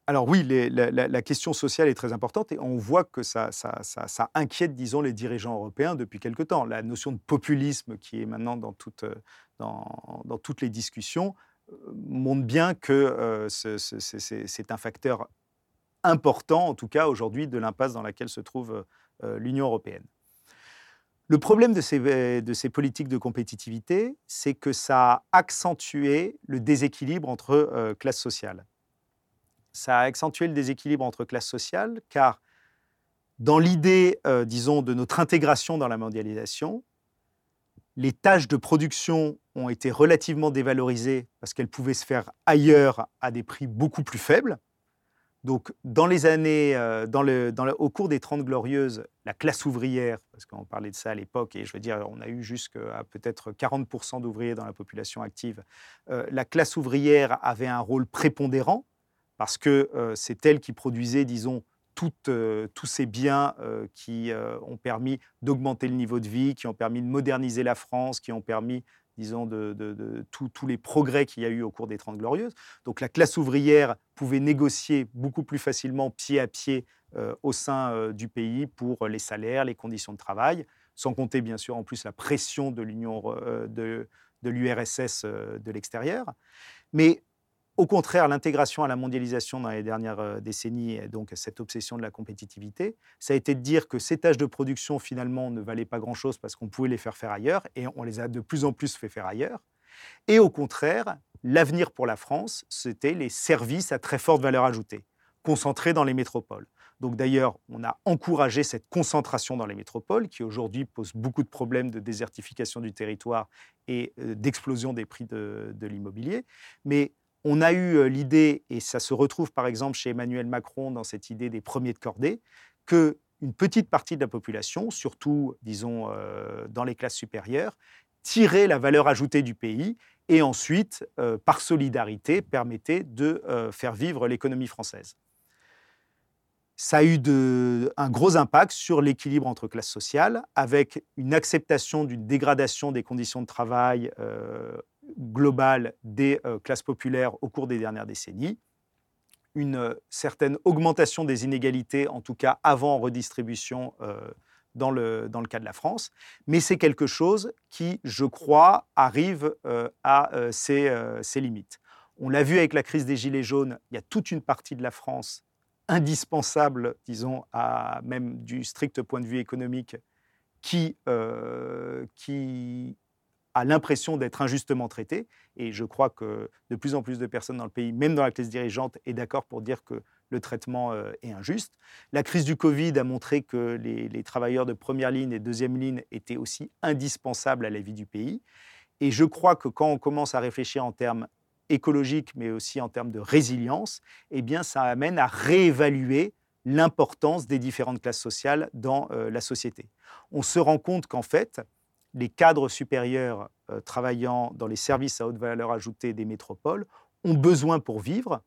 Alors oui, la, question sociale est très importante et on voit que ça, inquiète, disons, les dirigeants européens depuis quelque temps. La notion de populisme qui est maintenant dans, dans, toutes les discussions euh, montre bien que euh, c'est un facteur important, en tout cas aujourd'hui, de l'impasse dans laquelle se trouve euh, l'Union européenne. Le problème de ces, politiques de compétitivité, c'est que ça a accentué le déséquilibre entre euh, classes sociales. Ça a accentué le déséquilibre entre classes sociales, car dans l'idée, euh, disons, de notre intégration dans la mondialisation, les tâches de production ont été relativement dévalorisées parce qu'elles pouvaient se faire ailleurs à des prix beaucoup plus faibles. Donc, dans les années, euh, au cours des Trente Glorieuses, la classe ouvrière, parce qu'on parlait de ça à l'époque, et je veux dire, on a eu jusqu'à peut-être 40% d'ouvriers dans la population active, euh, la classe ouvrière avait un rôle prépondérant, parce que euh, c'est elle qui produisait, disons, tous ces biens qui ont permis d'augmenter le niveau de vie, qui ont permis de moderniser la France, qui ont permis disons, de, tous les progrès qu'il y a eu au cours des Trente Glorieuses. Donc la classe ouvrière pouvait négocier beaucoup plus facilement pied à pied au sein du pays pour les salaires, les conditions de travail, sans compter bien sûr en plus la pression de l'Union de l'URSS de l'extérieur. Mais au contraire, l'intégration à la mondialisation dans les dernières euh, décennies, et donc cette obsession de la compétitivité, ça a été de dire que ces tâches de production, finalement, ne valaient pas grand-chose parce qu'on pouvait les faire faire ailleurs, et on les a de plus en plus fait faire ailleurs. Et au contraire, l'avenir pour la France, c'était les services à très forte valeur ajoutée, concentrés dans les métropoles. Donc d'ailleurs, on a encouragé cette concentration dans les métropoles, qui aujourd'hui pose beaucoup de problèmes de désertification du territoire et euh, d'explosion des prix de, l'immobilier. Mais on a eu l'idée, et ça se retrouve par exemple chez Emmanuel Macron dans cette idée des premiers de cordée, que une petite partie de la population, surtout, disons, dans les classes supérieures, tirait la valeur ajoutée du pays et ensuite, par solidarité, permettait de faire vivre l'économie française. Ça a eu un gros impact sur l'équilibre entre classes sociales, avec une acceptation d'une dégradation des conditions de travail globale des euh, classes populaires au cours des dernières décennies, une euh, certaine augmentation des inégalités, en tout cas avant redistribution euh, dans, le, dans le cas de la France, mais c'est quelque chose qui, je crois, arrive à ses, ses limites. On l'a vu avec la crise des Gilets jaunes, il y a toute une partie de la France indispensable, disons, à même du strict point de vue économique, qui, qui a l'impression d'être injustement traité. Et je crois que de plus en plus de personnes dans le pays, même dans la classe dirigeante, est d'accord pour dire que le traitement euh, est injuste. La crise du Covid a montré que les, travailleurs de première ligne et deuxième ligne étaient aussi indispensables à la vie du pays. Et je crois que quand on commence à réfléchir en termes écologiques, mais aussi en termes de résilience, eh bien, ça amène à réévaluer l'importance des différentes classes sociales dans euh, la société. On se rend compte qu'en fait, les cadres supérieurs euh, travaillant dans les services à haute valeur ajoutée des métropoles ont besoin pour vivre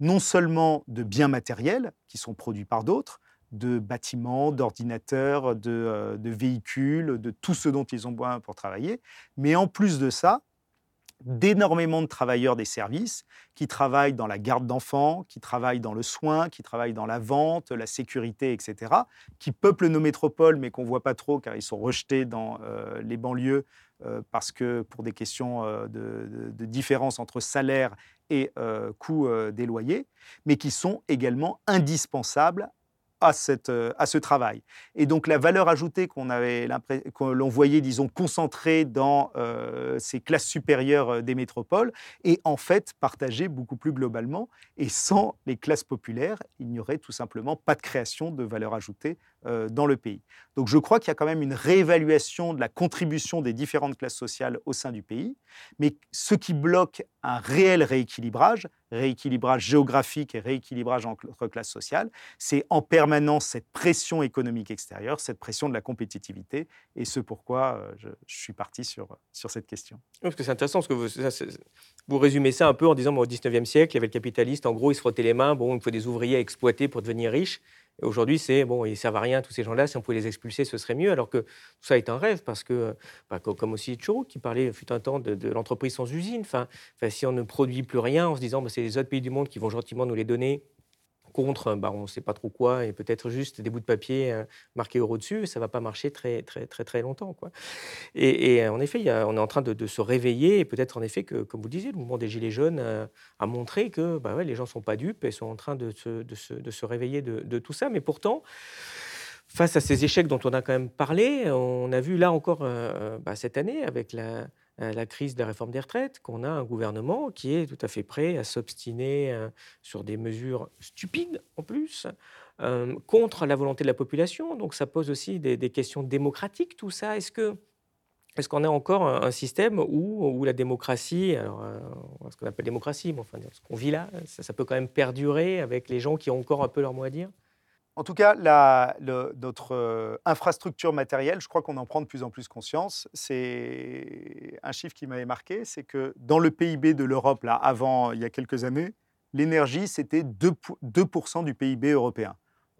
non seulement de biens matériels qui sont produits par d'autres, de bâtiments, d'ordinateurs, de, euh, de, véhicules, de tout ce dont ils ont besoin pour travailler, mais en plus de ça, d'énormément de travailleurs des services qui travaillent dans la garde d'enfants, qui travaillent dans le soin, qui travaillent dans la vente, la sécurité, etc., qui peuplent nos métropoles, mais qu'on ne voit pas trop car ils sont rejetés dans euh, les banlieues euh, parce que pour des questions euh, de, de, différence entre salaire et coût des loyers, mais qui sont également indispensables à, cette, euh, à ce travail. Et donc la valeur ajoutée qu'on avait voyait, disons, concentrée dans euh, ces classes supérieures euh, des métropoles, est en fait partagée beaucoup plus globalement. Et sans les classes populaires, il n'y aurait tout simplement pas de création de valeur ajoutée dans le pays. Donc je crois qu'il y a quand même une réévaluation de la contribution des différentes classes sociales au sein du pays. Mais ce qui bloque un réel rééquilibrage, rééquilibrage géographique et rééquilibrage entre classes sociales, c'est en permanence cette pression économique extérieure, cette pression de la compétitivité, et ce pourquoi euh, je, suis parti sur, sur cette question. parce que c'est intéressant, parce que vous, résumez ça un peu en disant, bon, au 19e siècle, il y avait le capitaliste, en gros, il se frottait les mains, bon, il faut des ouvriers à exploiter pour devenir riche. Aujourd'hui, c'est bon, ils servent à rien, tous ces gens-là. Si on pouvait les expulser, ce serait mieux. Alors que tout ça est un rêve, parce que, bah, comme aussi Choro, qui parlait, fut un temps, de, l'entreprise sans usine. Enfin, si on ne produit plus rien en se disant, bah, c'est les autres pays du monde qui vont gentiment nous les donner, contre, bah, on ne sait pas trop quoi, et peut-être juste des bouts de papier euh, marqués euro dessus, ça ne va pas marcher très, très, très, très longtemps. Quoi. Et, en effet, on est en train de, se réveiller, et peut-être en effet que, comme vous disiez, le mouvement des Gilets jaunes euh, a montré que bah les gens ne sont pas dupes et sont en train de se, réveiller de, tout ça. Mais pourtant, face à ces échecs dont on a quand même parlé, on a vu là encore euh, bah, cette année avec la, euh, la crise de la réforme des retraites, qu'on a un gouvernement qui est tout à fait prêt à s'obstiner euh, sur des mesures stupides en plus, euh, contre la volonté de la population. Donc ça pose aussi des, questions démocratiques, tout ça. Est-ce que est-ce qu'on a encore un, système où, où, la démocratie, alors, ce qu'on appelle démocratie, mais enfin, ce qu'on vit là, ça, peut quand même perdurer avec les gens qui ont encore un peu leur mot à dire? En tout cas, notre euh, infrastructure matérielle, je crois qu'on en prend de plus en plus conscience. C'est un chiffre qui m'avait marqué, c'est que dans le PIB de l'Europe, là, avant, il y a quelques années, l'énergie, c'était 2%, du PIB européen.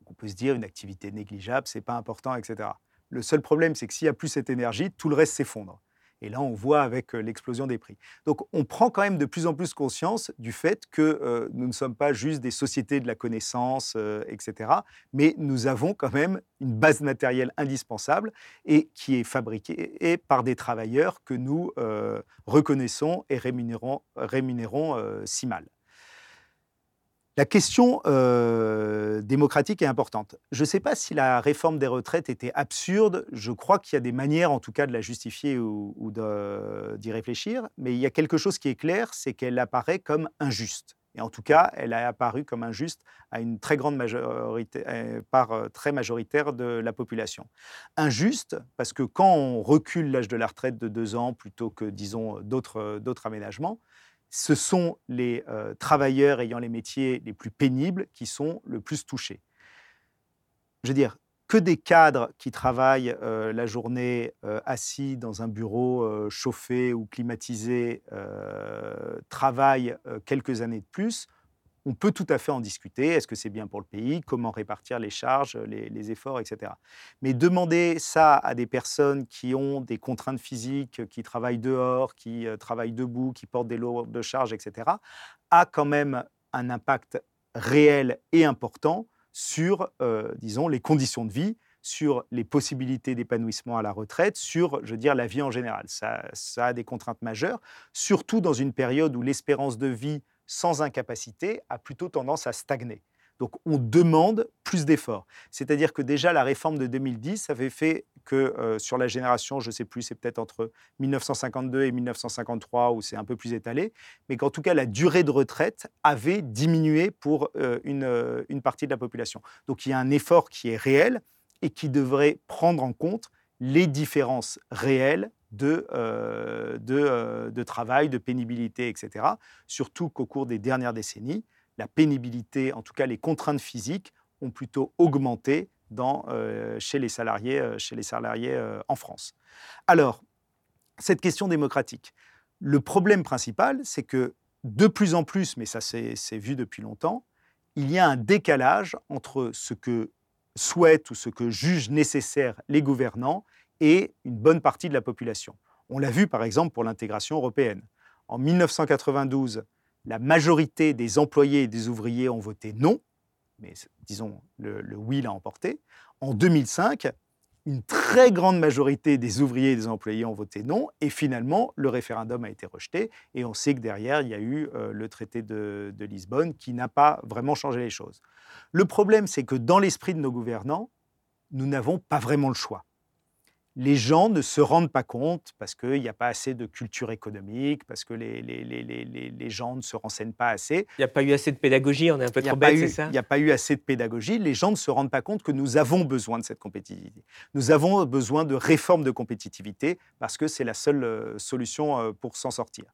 on peut se dire, une activité négligeable, c'est pas important, etc. Le seul problème, c'est que s'il n'y a plus cette énergie, tout le reste s'effondre. Et là, on voit avec l'explosion des prix. Donc, on prend quand même de plus en plus conscience du fait que nous ne sommes pas juste des sociétés de la connaissance, etc., mais nous avons quand même une base matérielle indispensable et qui est fabriquée par des travailleurs que nous reconnaissons et rémunérons, rémunérons si mal. La question euh, démocratique est importante. Je ne sais pas si la réforme des retraites était absurde. Je crois qu'il y a des manières, en tout cas, de la justifier ou, d'y réfléchir. Mais il y a quelque chose qui est clair, c'est qu'elle apparaît comme injuste. Et en tout cas, elle a apparu comme injuste à une très grande majorité, part euh, très majoritaire de la population. Injuste parce que quand on recule l'âge de la retraite de deux ans plutôt que, disons, d'autres aménagements, ce sont les euh, travailleurs ayant les métiers les plus pénibles qui sont le plus touchés. Je veux dire, que des cadres qui travaillent euh, la journée euh, assis dans un bureau chauffé ou climatisé travaillent quelques années de plus on peut tout à fait en discuter. Est-ce que c'est bien pour le pays? Comment répartir les charges, les, efforts, etc. Mais demander ça à des personnes qui ont des contraintes physiques, qui travaillent dehors, qui euh, travaillent debout, qui portent des lourdes charges, etc., a quand même un impact réel et important sur, euh, disons, les conditions de vie, sur les possibilités d'épanouissement à la retraite, sur, je veux dire, la vie en général. ça a des contraintes majeures, surtout dans une période où l'espérance de vie sans incapacité a plutôt tendance à stagner. Donc on demande plus d'efforts. C'est-à-dire que déjà la réforme de 2010 avait fait que euh, sur la génération, je ne sais plus, c'est peut-être entre 1952 et 1953 où c'est un peu plus étalé, mais qu'en tout cas la durée de retraite avait diminué pour euh, euh, une partie de la population. Donc il y a un effort qui est réel et qui devrait prendre en compte les différences réelles de, euh, euh, de, travail, de pénibilité, etc. Surtout qu'au cours des dernières décennies, la pénibilité, en tout cas les contraintes physiques, ont plutôt augmenté dans, euh, chez les salariés, chez les salariés en France. Alors, cette question démocratique, le problème principal, c'est que de plus en plus, mais ça c'est vu depuis longtemps, il y a un décalage entre ce que souhaitent ou ce que jugent nécessaire les gouvernants et une bonne partie de la population. On l'a vu par exemple pour l'intégration européenne. En 1992, la majorité des employés et des ouvriers ont voté non, mais disons le, oui l'a emporté. En 2005, une très grande majorité des ouvriers et des employés ont voté non, et finalement, le référendum a été rejeté, et on sait que derrière, il y a eu euh, le traité de Lisbonne qui n'a pas vraiment changé les choses. Le problème, c'est que dans l'esprit de nos gouvernants, nous n'avons pas vraiment le choix les gens ne se rendent pas compte parce qu'il n'y a pas assez de culture économique, parce que les, les, gens ne se renseignent pas assez. Il n'y a pas eu assez de pédagogie, on est un peu trop bête, c'est ça? Il n'y a pas eu assez de pédagogie. Les gens ne se rendent pas compte que nous avons besoin de cette compétitivité. Nous avons besoin de réformes de compétitivité parce que c'est la seule euh, solution euh, pour s'en sortir.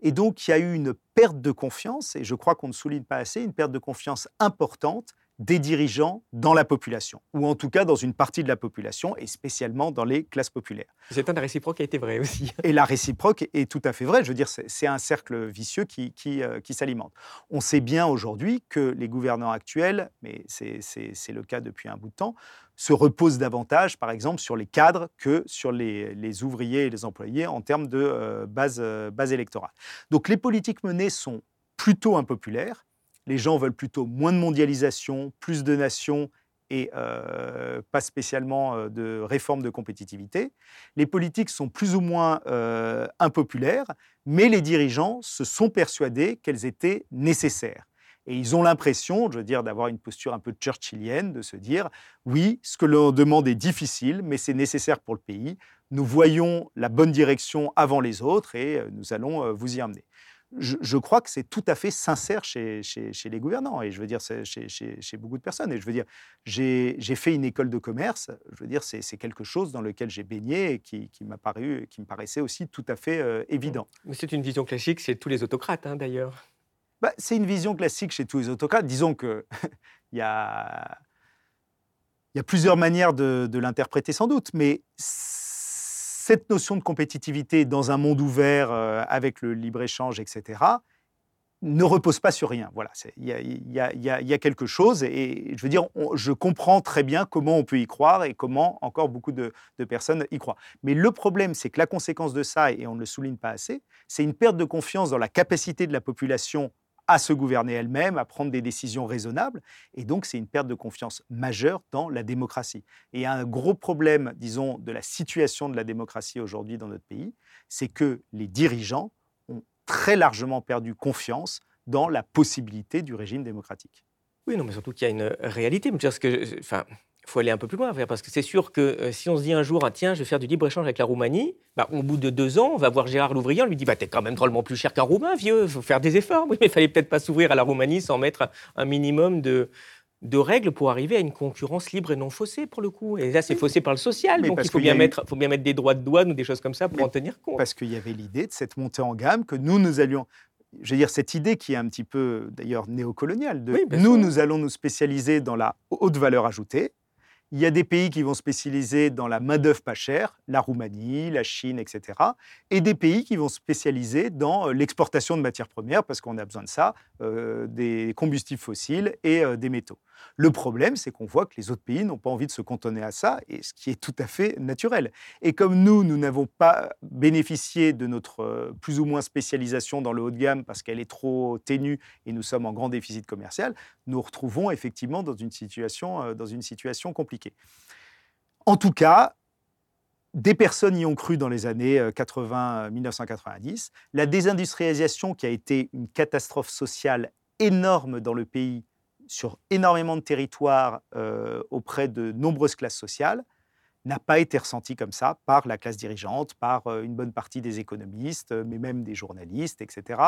Et donc, il y a eu une perte de confiance, et je crois qu'on ne souligne pas assez, une perte de confiance importante des dirigeants dans la population, ou en tout cas dans une partie de la population, et spécialement dans les classes populaires. C'est un la réciproque a été vrai aussi. Et la réciproque est tout à fait vraie. Je veux dire, c'est un cercle vicieux qui, euh, qui, s'alimente. On sait bien aujourd'hui que les gouvernants actuels, mais c'est le cas depuis un bout de temps, se reposent davantage, par exemple, sur les cadres que sur les, ouvriers et les employés en termes de euh, base, euh, base électorale. Donc les politiques menées sont plutôt impopulaires les gens veulent plutôt moins de mondialisation, plus de nations et euh, pas spécialement euh, de réforme de compétitivité. Les politiques sont plus ou moins euh, impopulaires, mais les dirigeants se sont persuadés qu'elles étaient nécessaires. Et ils ont l'impression, je veux dire, d'avoir une posture un peu churchillienne, de se dire, oui, ce que l'on demande est difficile, mais c'est nécessaire pour le pays. Nous voyons la bonne direction avant les autres et nous allons vous y amener je, crois que c'est tout à fait sincère chez, les gouvernants, et je veux dire, chez, beaucoup de personnes. Et je veux dire, j'ai fait une école de commerce, je veux dire, c'est quelque chose dans lequel j'ai baigné et qui, m'a paru, qui me paraissait aussi tout à fait euh, évident. Mais c'est une vision classique chez tous les autocrates, hein, d'ailleurs. Bah, c'est une vision classique chez tous les autocrates. Disons qu'il y a, y a plusieurs manières de, de l'interpréter sans doute, mais cette notion de compétitivité dans un monde ouvert euh, avec le libre-échange, etc., ne repose pas sur rien. Voilà, il y, a, quelque chose et je veux dire, je comprends très bien comment on peut y croire et comment encore beaucoup de, personnes y croient. Mais le problème, c'est que la conséquence de ça, et on ne le souligne pas assez, c'est une perte de confiance dans la capacité de la population à se gouverner elle-même, à prendre des décisions raisonnables. Et donc, c'est une perte de confiance majeure dans la démocratie. Et un gros problème, disons, de la situation de la démocratie aujourd'hui dans notre pays, c'est que les dirigeants très largement perdu confiance dans la possibilité du régime démocratique. Oui, non, mais surtout qu'il y a une réalité. que, enfin, il faut aller un peu plus loin, parce que c'est sûr que euh, si on se dit un jour, ah, tiens, je vais faire du libre-échange avec la Roumanie, bah, au bout de deux ans, on va voir Gérard Louvrier, on lui dit, bah, t'es quand même drôlement plus cher qu'un Roumain, vieux, il faut faire des efforts. Oui, mais il fallait peut-être pas s'ouvrir à la Roumanie sans mettre un minimum de, de règles pour arriver à une concurrence libre et non faussée, pour le coup. Et là, c'est faussé par le social. donc, il faut bien, mettre, faut bien mettre des droits de douane ou des choses comme ça pour en tenir compte. Parce qu'il y avait l'idée de cette montée en gamme que nous, nous allions. Je veux dire, cette idée qui est un petit peu, d'ailleurs, néocoloniale, de nous, nous allons nous spécialiser dans la haute valeur ajoutée. Il y a des pays qui vont spécialiser dans la main-d'œuvre pas chère, la Roumanie, la Chine, etc. Et des pays qui vont spécialiser dans euh, l'exportation de matières premières, parce qu'on a besoin de ça, euh, des combustibles fossiles et euh, des métaux. Le problème, c'est qu'on voit que les autres pays n'ont pas envie de se cantonner à ça, et ce qui est tout à fait naturel. Et comme nous, nous n'avons pas bénéficié de notre euh, plus ou moins spécialisation dans le haut de gamme parce qu'elle est trop ténue et nous sommes en grand déficit commercial, nous retrouvons effectivement dans une situation, euh, dans une situation compliquée. En tout cas, des personnes y ont cru dans les années 80, euh, 1990. La désindustrialisation, qui a été une catastrophe sociale énorme dans le pays, sur énormément de territoires euh, auprès de nombreuses classes sociales n'a pas été ressenti comme ça par la classe dirigeante, par euh, une bonne partie des économistes, euh, mais même des journalistes, etc.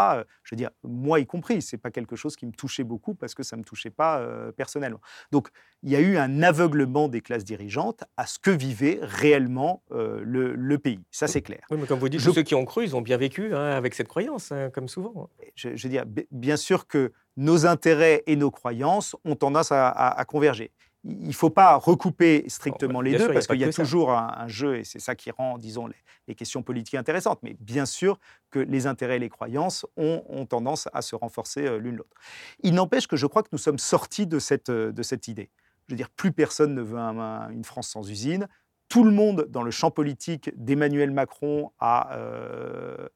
Je veux dire, moi y compris, c'est pas quelque chose qui me touchait beaucoup parce que ça me touchait pas personnellement. Donc, il y a eu un aveuglement des classes dirigeantes à ce que vivait réellement le, pays. Ça, c'est clair. Oui, mais comme vous dites, ceux qui ont cru, ils ont bien vécu hein, avec cette croyance, hein, comme souvent. Je, je veux dire, bien sûr que nos intérêts et nos croyances ont tendance à, converger. Il ne faut pas recouper strictement les deux, parce qu'il y a, toujours un, jeu, et c'est ça qui rend, disons, les, questions politiques intéressantes. Mais bien sûr que les intérêts et les croyances ont, tendance à se renforcer euh, l'une l'autre. Il n'empêche que je crois que nous sommes sortis de cette, de cette idée. Je veux dire, plus personne ne veut une France sans usine. Tout le monde, dans le champ politique d'Emmanuel Macron, a... Euh,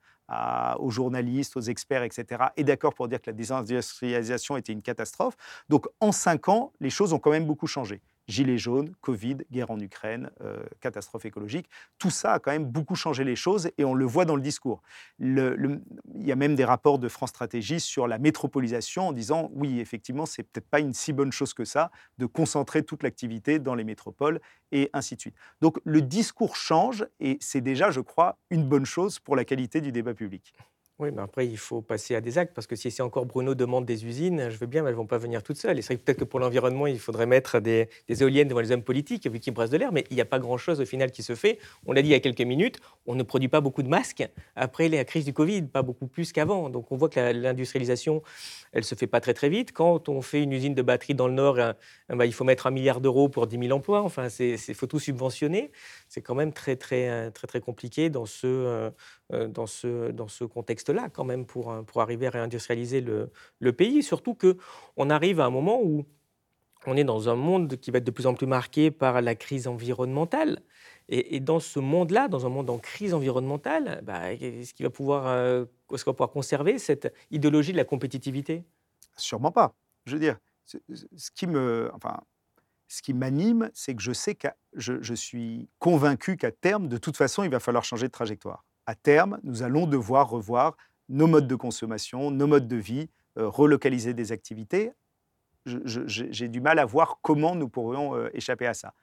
aux journalistes, aux experts, etc., est d'accord pour dire que la désindustrialisation était une catastrophe. Donc en cinq ans, les choses ont quand même beaucoup changé. Gilets jaunes, Covid, guerre en Ukraine, euh, catastrophe écologique, tout ça a quand même beaucoup changé les choses et on le voit dans le discours. il y a même des rapports de France Stratégie sur la métropolisation en disant oui, effectivement, c'est peut-être pas une si bonne chose que ça de concentrer toute l'activité dans les métropoles et ainsi de suite. Donc le discours change et c'est déjà, je crois, une bonne chose pour la qualité du débat public. Oui, mais après, il faut passer à des actes, parce que si c'est encore Bruno demande des usines, je veux bien, mais elles ne vont pas venir toutes seules. Et c'est peut-être que pour l'environnement, il faudrait mettre des, éoliennes devant les hommes politiques, vu qu'ils brassent de l'air, mais il n'y a pas grand-chose au final qui se fait. On l'a dit il y a quelques minutes, on ne produit pas beaucoup de masques après la crise du Covid, pas beaucoup plus qu'avant. Donc on voit que l'industrialisation, elle ne se fait pas très très vite. Quand on fait une usine de batterie dans le Nord, eh ben, il faut mettre un milliard d'euros pour 10 000 emplois. Enfin, il faut tout subventionner. C'est quand même très très, très, très compliqué dans ce, euh, euh, dans ce, dans ce contexte-là, quand même, pour, euh, pour arriver à réindustrialiser le, le pays. Surtout qu'on arrive à un moment où on est dans un monde qui va être de plus en plus marqué par la crise environnementale. Et, dans ce monde-là, dans un monde en crise environnementale, bah, est-ce qu'il va pouvoir, euh, qu'on va pouvoir conserver cette idéologie de la compétitivité? Sûrement pas. Je veux dire, ce qui me, enfin, ce qui m'anime, c'est que je sais que je, suis convaincu qu'à terme, de toute façon, il va falloir changer de trajectoire à terme, nous allons devoir revoir nos modes de consommation, nos modes de vie, euh, relocaliser des activités. J'ai du mal à voir comment nous pourrions euh, échapper à ça.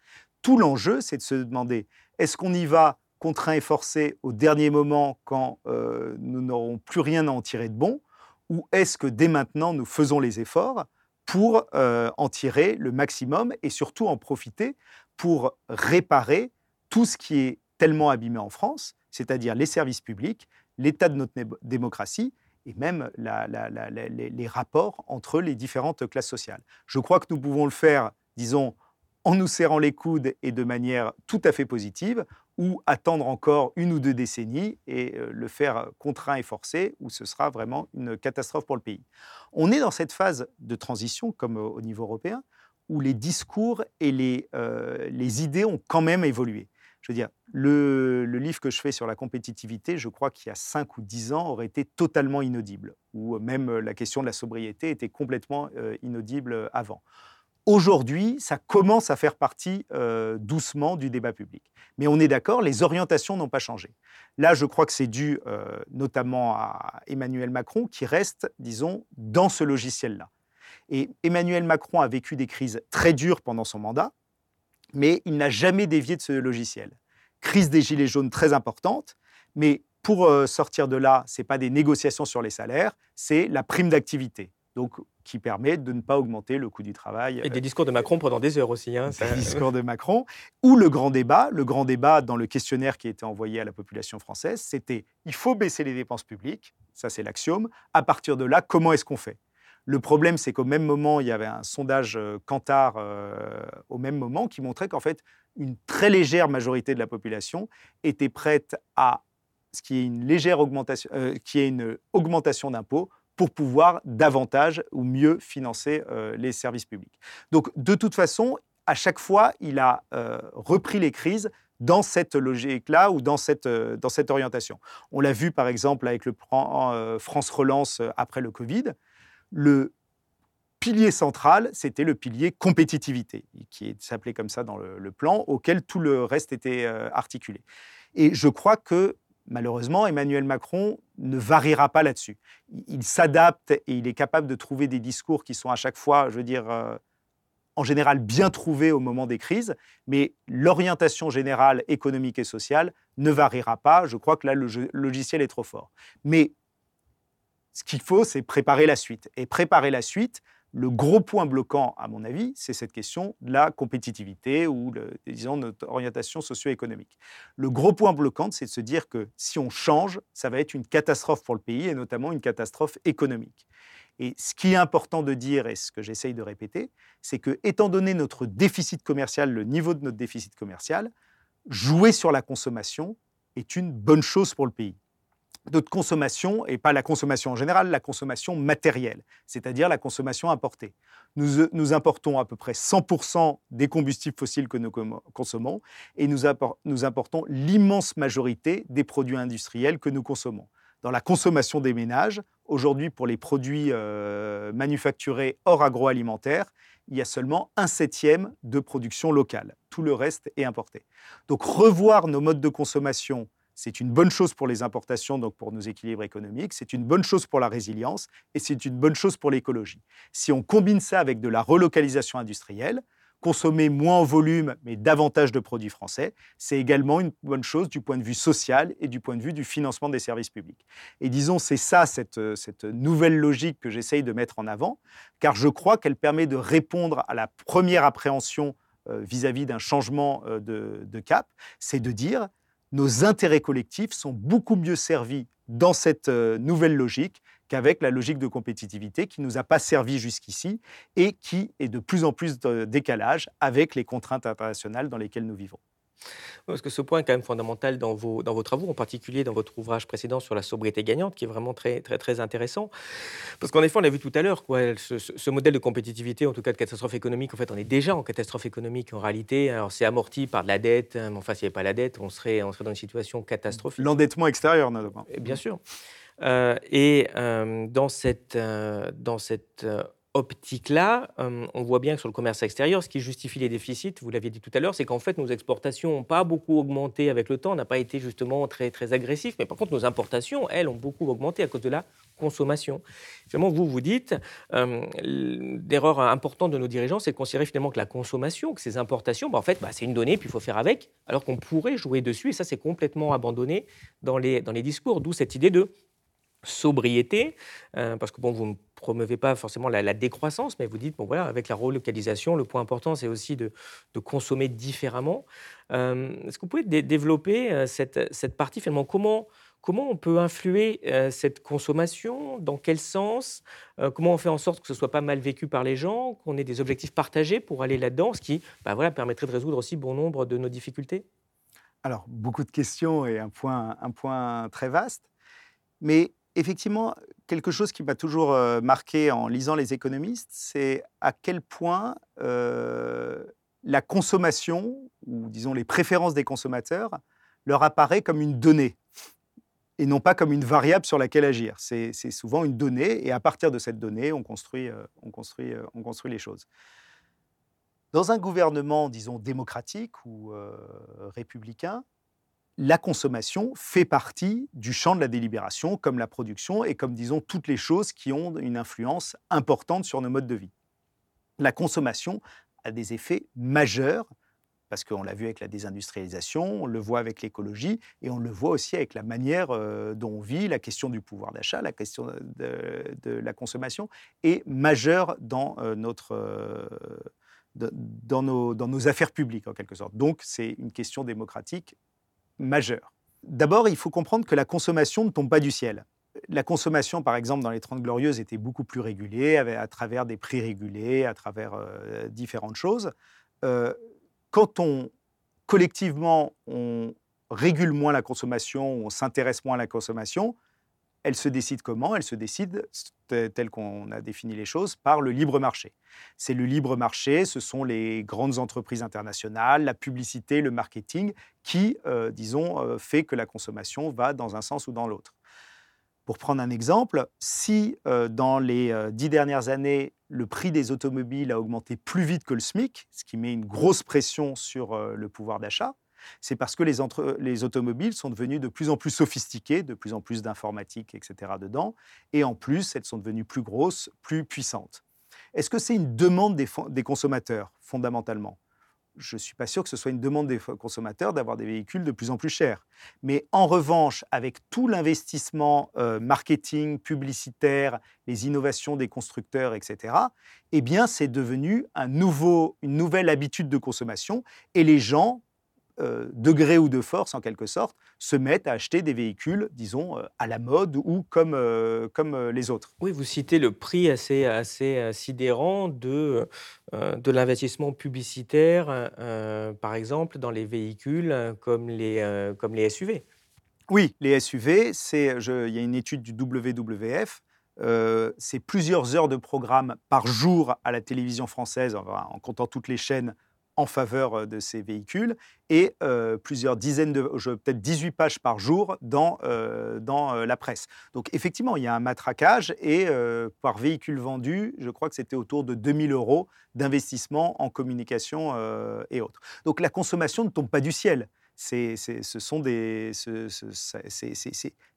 Tout l'enjeu, c'est de se demander, est-ce qu'on y va contraint et forcé au dernier moment quand euh, nous n'aurons plus rien à en tirer de bon, ou est-ce que dès maintenant, nous faisons les efforts pour en tirer le maximum et surtout en profiter pour réparer tout ce qui est tellement abîmé en France, c'est-à-dire les services publics, l'état de notre démocratie et même les, rapports entre les différentes classes sociales. Je crois que nous pouvons le faire, disons, en nous serrant les coudes et de manière tout à fait positive, ou attendre encore une ou deux décennies et euh, le faire contraint et forcé, où ce sera vraiment une catastrophe pour le pays. On est dans cette phase de transition, comme au niveau européen, où les discours et les, euh, les idées ont quand même évolué. Je veux dire, le, livre que je fais sur la compétitivité, je crois qu'il y a 5 ou 10 ans, aurait été totalement inaudible, ou même la question de la sobriété était complètement euh, inaudible avant. Aujourd'hui, ça commence à faire partie euh, doucement du débat public. Mais on est d'accord, les orientations n'ont pas changé. Là, je crois que c'est dû euh, notamment à Emmanuel Macron qui reste, disons, dans ce logiciel-là. Et Emmanuel Macron a vécu des crises très dures pendant son mandat, mais il n'a jamais dévié de ce logiciel. Crise des gilets jaunes très importante, mais pour euh, sortir de là, ce n'est pas des négociations sur les salaires, c'est la prime d'activité. Donc, qui permet de ne pas augmenter le coût du travail. Et des discours de Macron pendant des heures aussi. Hein, Des discours de Macron. Ou le grand débat, le grand débat dans le questionnaire qui a été envoyé à la population française, c'était il faut baisser les dépenses publiques, ça c'est l'axiome. À partir de là, comment est-ce qu'on fait? Le problème, c'est qu'au même moment, il y avait un sondage Kantar euh, au même moment qui montrait qu'en fait, une très légère majorité de la population était prête à ce qui est une légère augmentation, euh, qui est une augmentation d'impôts pour pouvoir davantage ou mieux financer euh, les services publics. Donc, de toute façon, à chaque fois, il a euh, repris les crises dans cette logique-là ou dans cette, euh, dans cette orientation. On l'a vu, par exemple, avec le plan France Relance après le Covid. Le pilier central, c'était le pilier compétitivité, qui s'appelait comme ça dans le, le, plan, auquel tout le reste était articulé. Et je crois que Malheureusement, Emmanuel Macron ne variera pas là-dessus. Il s'adapte et il est capable de trouver des discours qui sont à chaque fois, je veux dire, euh, en général bien trouvés au moment des crises, mais l'orientation générale économique et sociale ne variera pas. Je crois que là, le logiciel est trop fort. Mais ce qu'il faut, c'est préparer la suite. Et préparer la suite, le gros point bloquant, à mon avis, c'est cette question de la compétitivité ou, disons, notre orientation socio-économique. Le gros point bloquant, c'est de se dire que si on change, ça va être une catastrophe pour le pays et notamment une catastrophe économique. Et ce qui est important de dire, et ce que j'essaye de répéter, c'est que, étant donné notre déficit commercial, le niveau de notre déficit commercial, jouer sur la consommation est une bonne chose pour le pays notre consommation, et pas la consommation en général, la consommation matérielle, c'est-à-dire la consommation importée. Nous, euh, nous, importons à peu près 100% des combustibles fossiles que nous consommons et nous, nous importons l'immense majorité des produits industriels que nous consommons. Dans la consommation des ménages, aujourd'hui pour les produits euh, manufacturés hors agroalimentaire, il y a seulement un septième de production locale. Tout le reste est importé. Donc revoir nos modes de consommation c'est une bonne chose pour les importations, donc pour nos équilibres économiques, c'est une bonne chose pour la résilience et c'est une bonne chose pour l'écologie. Si on combine ça avec de la relocalisation industrielle, consommer moins en volume mais davantage de produits français, c'est également une bonne chose du point de vue social et du point de vue du financement des services publics. Et disons, c'est ça, cette, nouvelle logique que j'essaye de mettre en avant, car je crois qu'elle permet de répondre à la première appréhension euh, vis-à-vis d'un changement euh, de cap, c'est de dire, nos intérêts collectifs sont beaucoup mieux servis dans cette euh, nouvelle logique qu'avec la logique de compétitivité qui ne nous a pas servi jusqu'ici et qui est de plus en plus de décalage avec les contraintes internationales dans lesquelles nous vivons. Parce que ce point est quand même fondamental dans vos, dans vos travaux, en particulier dans votre ouvrage précédent sur la sobriété gagnante, qui est vraiment très, très, très intéressant. Parce qu'en effet, on l'a vu tout à l'heure, ce, ce, modèle de compétitivité, en tout cas de catastrophe économique, en fait, on est déjà en catastrophe économique en réalité. Alors, c'est amorti par de la dette, hein, mais enfin, s'il n'y avait pas la dette, on serait, on serait dans une situation catastrophique. L'endettement extérieur, notamment. Bien sûr. Euh, et euh, dans cette, euh, dans cette optique-là, euh, on voit bien que sur le commerce extérieur, ce qui justifie les déficits, vous l'aviez dit tout à l'heure, c'est qu'en fait, nos exportations n'ont pas beaucoup augmenté avec le temps, n'a pas été justement très, très agressif, mais par contre, nos importations, elles, ont beaucoup augmenté à cause de la consommation. Finalement, vous vous dites, euh, l'erreur importante de nos dirigeants, c'est de considérer finalement que la consommation, que ces importations, bah, en fait, bah, c'est une donnée, puis il faut faire avec, alors qu'on pourrait jouer dessus, et ça, c'est complètement abandonné dans les, dans les discours, d'où cette idée de sobriété, euh, parce que bon, vous ne promeuvez pas forcément la, décroissance, mais vous dites, bon voilà, avec la relocalisation, le point important, c'est aussi de, consommer différemment. Euh, est-ce que vous pouvez développer euh, cette, cette, partie finalement comment, comment on peut influer cette consommation? Dans quel sens? Comment on fait en sorte que ce soit pas mal vécu par les gens, qu'on ait des objectifs partagés pour aller là-dedans, ce qui bah voilà, permettrait de résoudre aussi bon nombre de nos difficultés? Alors, beaucoup de questions et un point, un point très vaste. Mais effectivement, quelque chose qui m'a toujours euh, marqué en lisant les économistes, c'est à quel point euh, la consommation, ou disons les préférences des consommateurs, leur apparaît comme une donnée et non pas comme une variable sur laquelle agir. C'est souvent une donnée et à partir de cette donnée, on construit, euh, les choses. Dans un gouvernement, disons, démocratique ou républicain, la consommation fait partie du champ de la délibération, comme la production et comme, disons, toutes les choses qui ont une influence importante sur nos modes de vie. La consommation a des effets majeurs, parce qu'on l'a vu avec la désindustrialisation, on le voit avec l'écologie, et on le voit aussi avec la manière euh, dont on vit, la question du pouvoir d'achat, la question de, la consommation est majeure dans, euh, notre, euh, nos, dans nos affaires publiques, en quelque sorte. Donc, c'est une question démocratique D'abord, il faut comprendre que la consommation ne tombe pas du ciel. La consommation, par exemple, dans les Trente Glorieuses, était beaucoup plus régulée, à travers des prix régulés, à travers euh, différentes choses. Euh, quand on, collectivement, on régule moins la consommation, on s'intéresse moins à la consommation, elle se décide comment? Elle se décide, tel qu'on a défini les choses, par le libre marché. C'est le libre marché, ce sont les grandes entreprises internationales, la publicité, le marketing, qui, euh, disons, euh, fait que la consommation va dans un sens ou dans l'autre. Pour prendre un exemple, si euh, dans les dix dernières années, le prix des automobiles a augmenté plus vite que le SMIC, ce qui met une grosse pression sur le pouvoir d'achat, c'est parce que les, automobiles sont devenues de plus en plus sophistiquées, de plus en plus d'informatique, etc. dedans, et en plus, elles sont devenues plus grosses, plus puissantes. Est-ce que c'est une demande des, consommateurs, fondamentalement? Je ne suis pas sûr que ce soit une demande des consommateurs d'avoir des véhicules de plus en plus chers. Mais en revanche, avec tout l'investissement euh, marketing, publicitaire, les innovations des constructeurs, etc., eh bien, c'est devenu une nouvelle habitude de consommation et les gens euh, degré ou de force en quelque sorte, se mettent à acheter des véhicules, disons, euh, à la mode ou comme, euh, comme les autres. Oui, vous citez le prix assez, assez sidérant de, de l'investissement publicitaire, par exemple, dans les véhicules comme les, comme les SUV. Oui, les SUV, il y a une étude du WWF c'est plusieurs heures de programme par jour à la télévision française, en comptant toutes les chaînes en faveur de ces véhicules et plusieurs dizaines de, peut-être 18 pages par jour dans, dans la presse. Donc effectivement, il y a un matraquage et par véhicule vendu, je crois que c'était autour de 2000 euros d'investissement en communication et autres. Donc la consommation ne tombe pas du ciel c'est,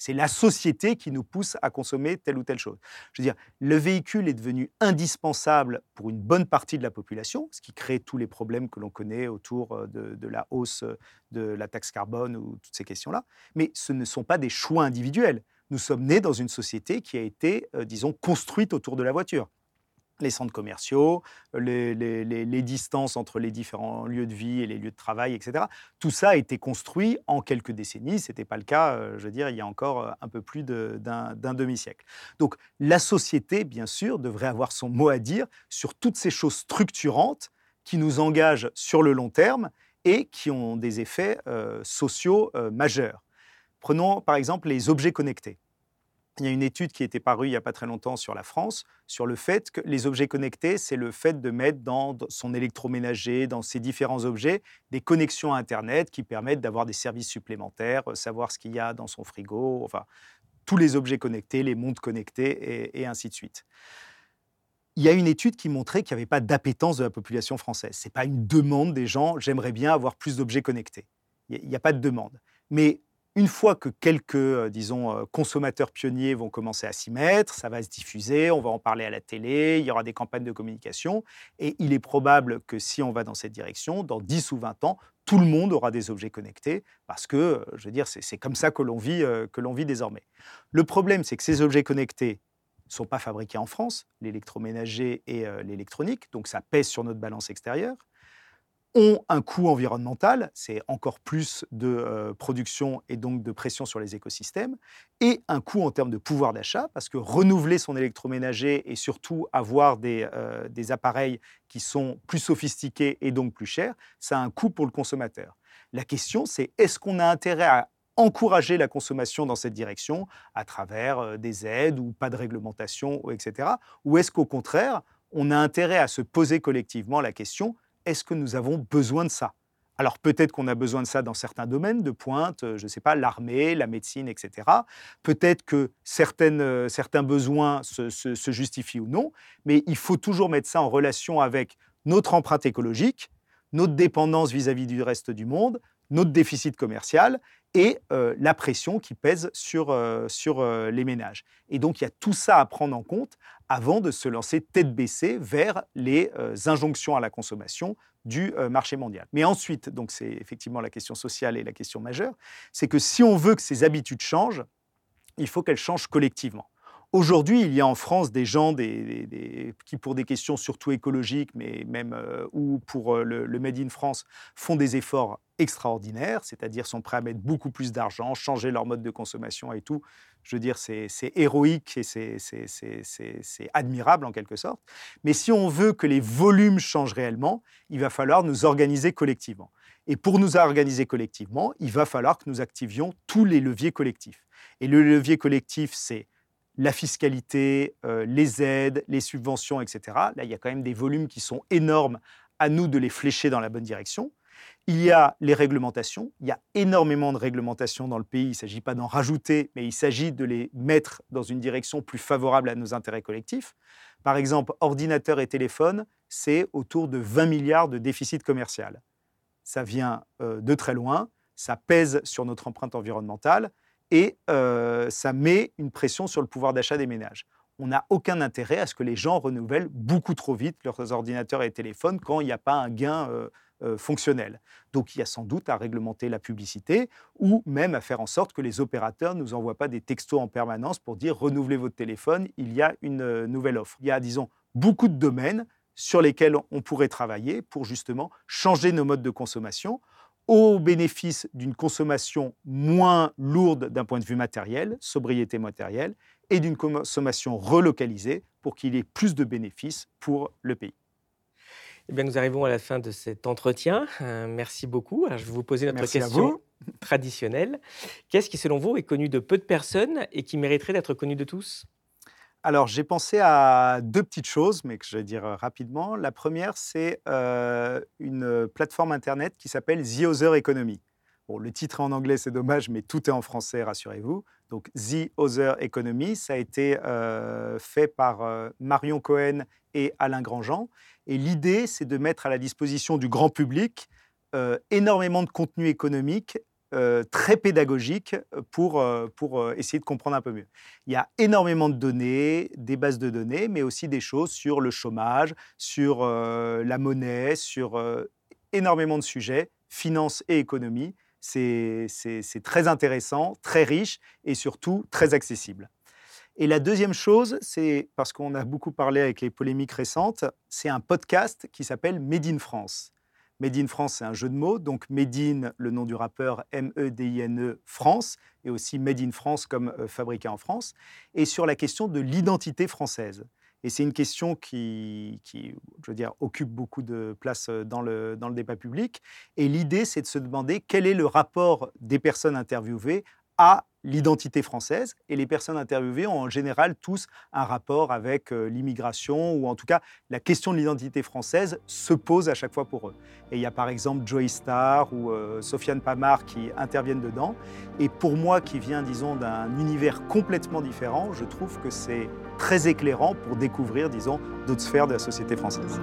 la société qui nous pousse à consommer telle ou telle chose. Je veux dire, le véhicule est devenu indispensable pour une bonne partie de la population, ce qui crée tous les problèmes que l'on connaît autour euh, de, la hausse de la taxe carbone ou toutes ces questions-là. Mais ce ne sont pas des choix individuels. Nous sommes nés dans une société qui a été, euh, disons, construite autour de la voiture les centres commerciaux, les, distances entre les différents lieux de vie et les lieux de travail, etc. Tout ça a été construit en quelques décennies. Ce n'était pas le cas, euh, je veux dire, il y a encore euh, un peu plus d'un demi-siècle. Donc la société, bien sûr, devrait avoir son mot à dire sur toutes ces choses structurantes qui nous engagent sur le long terme et qui ont des effets euh, sociaux majeurs. Prenons par exemple les objets connectés. Il y a une étude qui était parue il n'y a pas très longtemps sur la France, sur le fait que les objets connectés, c'est le fait de mettre dans son électroménager, dans ses différents objets, des connexions à Internet qui permettent d'avoir des services supplémentaires, euh, savoir ce qu'il y a dans son frigo, enfin, tous les objets connectés, les montres connectées et, ainsi de suite. Il y a une étude qui montrait qu'il n'y avait pas d'appétence de la population française. Ce n'est pas une demande des gens, j'aimerais bien avoir plus d'objets connectés. Il n'y a, a pas de demande. Mais une fois que quelques, euh, disons, euh, consommateurs pionniers vont commencer à s'y mettre, ça va se diffuser, on va en parler à la télé, il y aura des campagnes de communication, et il est probable que si on va dans cette direction, dans 10 ou 20 ans, tout le monde aura des objets connectés, parce que, euh, je veux dire, c'est comme ça que l'on vit, que l'on vit désormais. Le problème, c'est que ces objets connectés ne sont pas fabriqués en France, l'électroménager et l'électronique, donc ça pèse sur notre balance extérieure. Ont un coût environnemental, c'est encore plus de production et donc de pression sur les écosystèmes, et un coût en termes de pouvoir d'achat, parce que renouveler son électroménager et surtout avoir des, des appareils qui sont plus sophistiqués et donc plus chers, ça a un coût pour le consommateur. La question, c'est est-ce qu'on a intérêt à encourager la consommation dans cette direction à travers des aides ou pas de réglementation, etc. Ou est-ce qu'au contraire, on a intérêt à se poser collectivement la question est-ce que nous avons besoin de ça? Alors peut-être qu'on a besoin de ça dans certains domaines de pointe, je ne sais pas, l'armée, la médecine, etc. Peut-être que certaines, euh, certains besoins se, justifient ou non, mais il faut toujours mettre ça en relation avec notre empreinte écologique, notre dépendance vis-à-vis du reste du monde, notre déficit commercial et euh, la pression qui pèse sur, euh, sur les ménages. Et donc il y a tout ça à prendre en compte avant de se lancer tête baissée vers les euh, injonctions à la consommation du euh, marché mondial. Mais ensuite, donc c'est effectivement la question sociale et la question majeure, c'est que si on veut que ces habitudes changent, il faut qu'elles changent collectivement. Aujourd'hui, il y a en France des gens qui, pour des questions surtout écologiques, mais même euh, ou pour euh, le, Made in France, font des efforts extraordinaires, c'est-à-dire sont prêts à mettre beaucoup plus d'argent, changer leur mode de consommation et tout. Je veux dire, c'est héroïque et c'est admirable en quelque sorte. Mais si on veut que les volumes changent réellement, il va falloir nous organiser collectivement. Et pour nous organiser collectivement, il va falloir que nous activions tous les leviers collectifs. Et le levier collectif, c'est la fiscalité, euh, les aides, les subventions, etc. Là, il y a quand même des volumes qui sont énormes. À nous de les flécher dans la bonne direction. Il y a les réglementations. Il y a énormément de réglementations dans le pays. Il ne s'agit pas d'en rajouter, mais il s'agit de les mettre dans une direction plus favorable à nos intérêts collectifs. Par exemple, ordinateurs et téléphones, c'est autour de 20 milliards de déficit commercial. Ça vient euh, de très loin, ça pèse sur notre empreinte environnementale et euh, ça met une pression sur le pouvoir d'achat des ménages. On n'a aucun intérêt à ce que les gens renouvellent beaucoup trop vite leurs ordinateurs et téléphones quand il n'y a pas un gain euh, euh. Donc il y a sans doute à réglementer la publicité ou même à faire en sorte que les opérateurs ne nous envoient pas des textos en permanence pour dire renouvelez votre téléphone, il y a une nouvelle offre. Il y a, disons, beaucoup de domaines sur lesquels on pourrait travailler pour justement changer nos modes de consommation au bénéfice d'une consommation moins lourde d'un point de vue matériel, sobriété matérielle, et d'une consommation relocalisée pour qu'il y ait plus de bénéfices pour le pays. Eh bien, nous arrivons à la fin de cet entretien. Euh, merci beaucoup. je vais vous poser notre question traditionnelle. Qu'est-ce qui, selon vous, est connu de peu de personnes et qui mériterait d'être connu de tous? Alors, j'ai pensé à deux petites choses, mais que je vais dire rapidement. La première, c'est euh, une plateforme Internet qui s'appelle The Other Economy. Bon, le titre est en anglais, c'est dommage, mais tout est en français, rassurez-vous. Donc, The Other Economy, ça a été euh, fait par Marion Cohen et Alain Grandjean. Et l'idée, c'est de mettre à la disposition du grand public énormément de contenu économique euh, très pédagogique pour, euh, pour euh, essayer de comprendre un peu mieux. Il y a énormément de données, des bases de données, mais aussi des choses sur le chômage, sur la monnaie, sur énormément de sujets, finance et économie. C'est très intéressant, très riche et surtout très accessible. Et la deuxième chose, c'est parce qu'on a beaucoup parlé avec les polémiques récentes, c'est un podcast qui s'appelle Made in France. Made in France, c'est un jeu de mots. Donc Made in, le nom du rappeur, M-E-D-I-N-E, e, France, et aussi Made in France comme euh, fabriqué en France, et sur la question de l'identité française. Et c'est une question qui, je veux dire, occupe beaucoup de place euh, dans le, dans le débat public. Et l'idée, c'est de se demander quel est le rapport des personnes interviewées à l'identité française et les personnes interviewées ont en général tous un rapport avec euh, l'immigration ou en tout cas la question de l'identité française se pose à chaque fois pour eux. Et il y a par exemple Joey Star ou euh, Sofiane Pamar qui interviennent dedans et pour moi qui viens disons d'un univers complètement différent, je trouve que c'est très éclairant pour découvrir disons d'autres sphères de la société française.